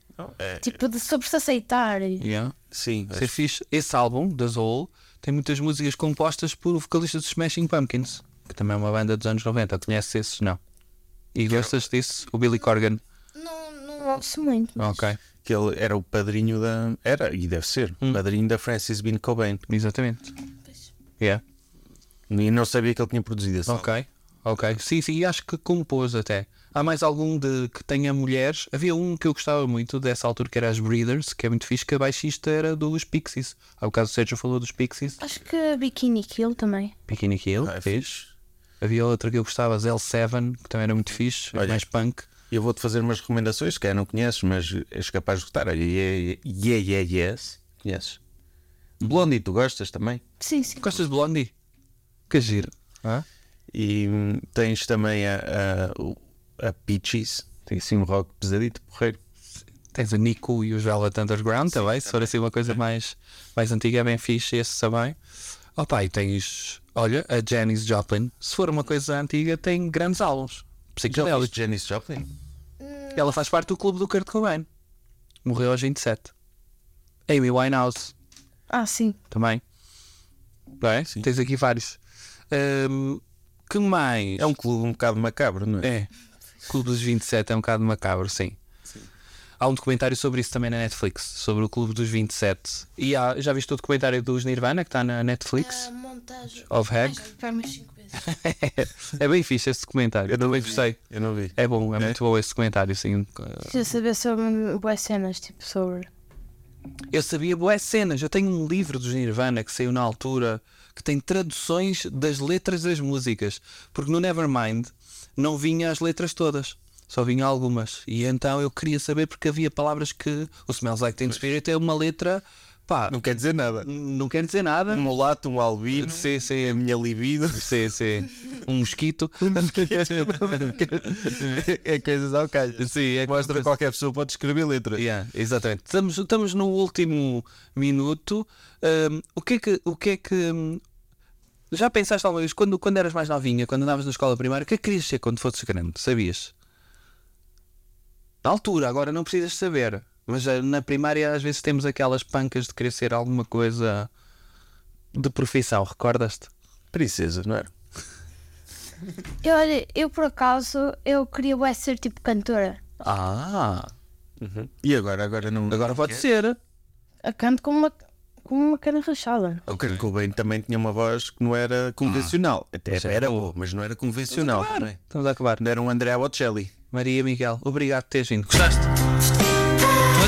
Tipo de sobre se aceitar. e- Yeah. Sim. Ser fixe. Esse álbum, da Hole, tem muitas músicas compostas por o vocalista dos Smashing Pumpkins, que também é uma banda dos anos 90. Conheces esses? Não. E gostas disso? O Billy Corgan? Não, não ouço muito. mas- Ok, Que ele era o padrinho da. Era, e deve ser, Hum. padrinho da Francis Bean Cobain. exatamente. Yeah. E não sabia que ele tinha produzido esse. Ok, ok. Sim, sim, e acho que compôs até. Há mais algum de que tenha mulheres? Havia um que eu gostava muito dessa altura que era as Breeders, que é muito fixe, que a baixista era dos Pixies. Há bocado o Sérgio falou dos Pixies. Acho que Bikini Kill também. Bikini Kill, Ah, é fez. Havia outra que eu gostava, as L7, que também era muito fixe, Olha. mais punk. E eu vou-te fazer umas recomendações, que é, não conheces, mas és capaz de gostar. Olha, yeah, yeah, yeah, yes. Conheces? Blondie, tu gostas também? Sim, sim. Gostas de Blondie? Que giro. Hã? E hum, tens também a, a, a Peaches, tem assim um rock pesadito, porreiro. Tens o Nico e os Velvet Underground também, se for assim uma coisa mais, mais antiga, é bem fixe esse também. Opa, e tens, olha, a Janis Joplin, se for uma coisa antiga, tem grandes álbuns. Psicodélicos. Janis Joplin? Ela faz parte do clube do Kurt Cobain. Morreu aos 27. Amy Winehouse Ah, sim. também. Não é? Tens aqui vários. Hum, Que mais? É um clube um bocado macabro, não é? É. Clube dos 27 é um bocado macabro, sim. Há um documentário sobre isso também na Netflix, sobre o Clube dos 27. E há, já viste o documentário dos Nirvana que está na Netflix? montagem. Of Hack? [LAUGHS] é bem fixe esse documentário. Eu também gostei. Eu não vi. É bom, é, muito bom esse documentário, sim. Queria saber sobre boas cenas, tipo sobre. Eu sabia boas cenas. Eu tenho um livro dos Nirvana que saiu na altura que tem traduções das letras das músicas. Porque no Nevermind não vinha as letras todas. Só vinha algumas. E então eu queria saber porque havia palavras que o Smells Like Teen Spirit é uma letra. Pá, Não quer dizer nada. não quer dizer nada. Um mulato, um albino, Sim, sim. a minha libido. Sim, sim. [LAUGHS] Um mosquito. [LAUGHS] é coisas ao calho. Sim, é Mostra que qualquer pessoa pode escrever letras. Yeah, exatamente. Estamos, estamos no último minuto. Hum, o que é que. O que, é que hum, já pensaste alguma vez, quando, quando eras mais novinha, quando andavas na escola primária, o que é que querias ser quando fosses grande? Sabias? Na altura, agora não precisas saber. Mas eh, na primária às vezes temos aquelas pancas de querer ser alguma coisa de profissão, recordas-te? Princesa, não era? [LAUGHS] Eu, olha, eu por acaso, eu queria bué ser tipo cantora. Ah, E agora? Agora não. agora pode ser. A canto com uma, com uma cana rachada. O Kurt Cobain também tinha uma voz que não era convencional. Até Mas é era boa. mas não era convencional. Claro. não é? Estamos a acabar. Não era um André Bocelli. Maria Miguel, obrigado por teres vindo. Gostaste?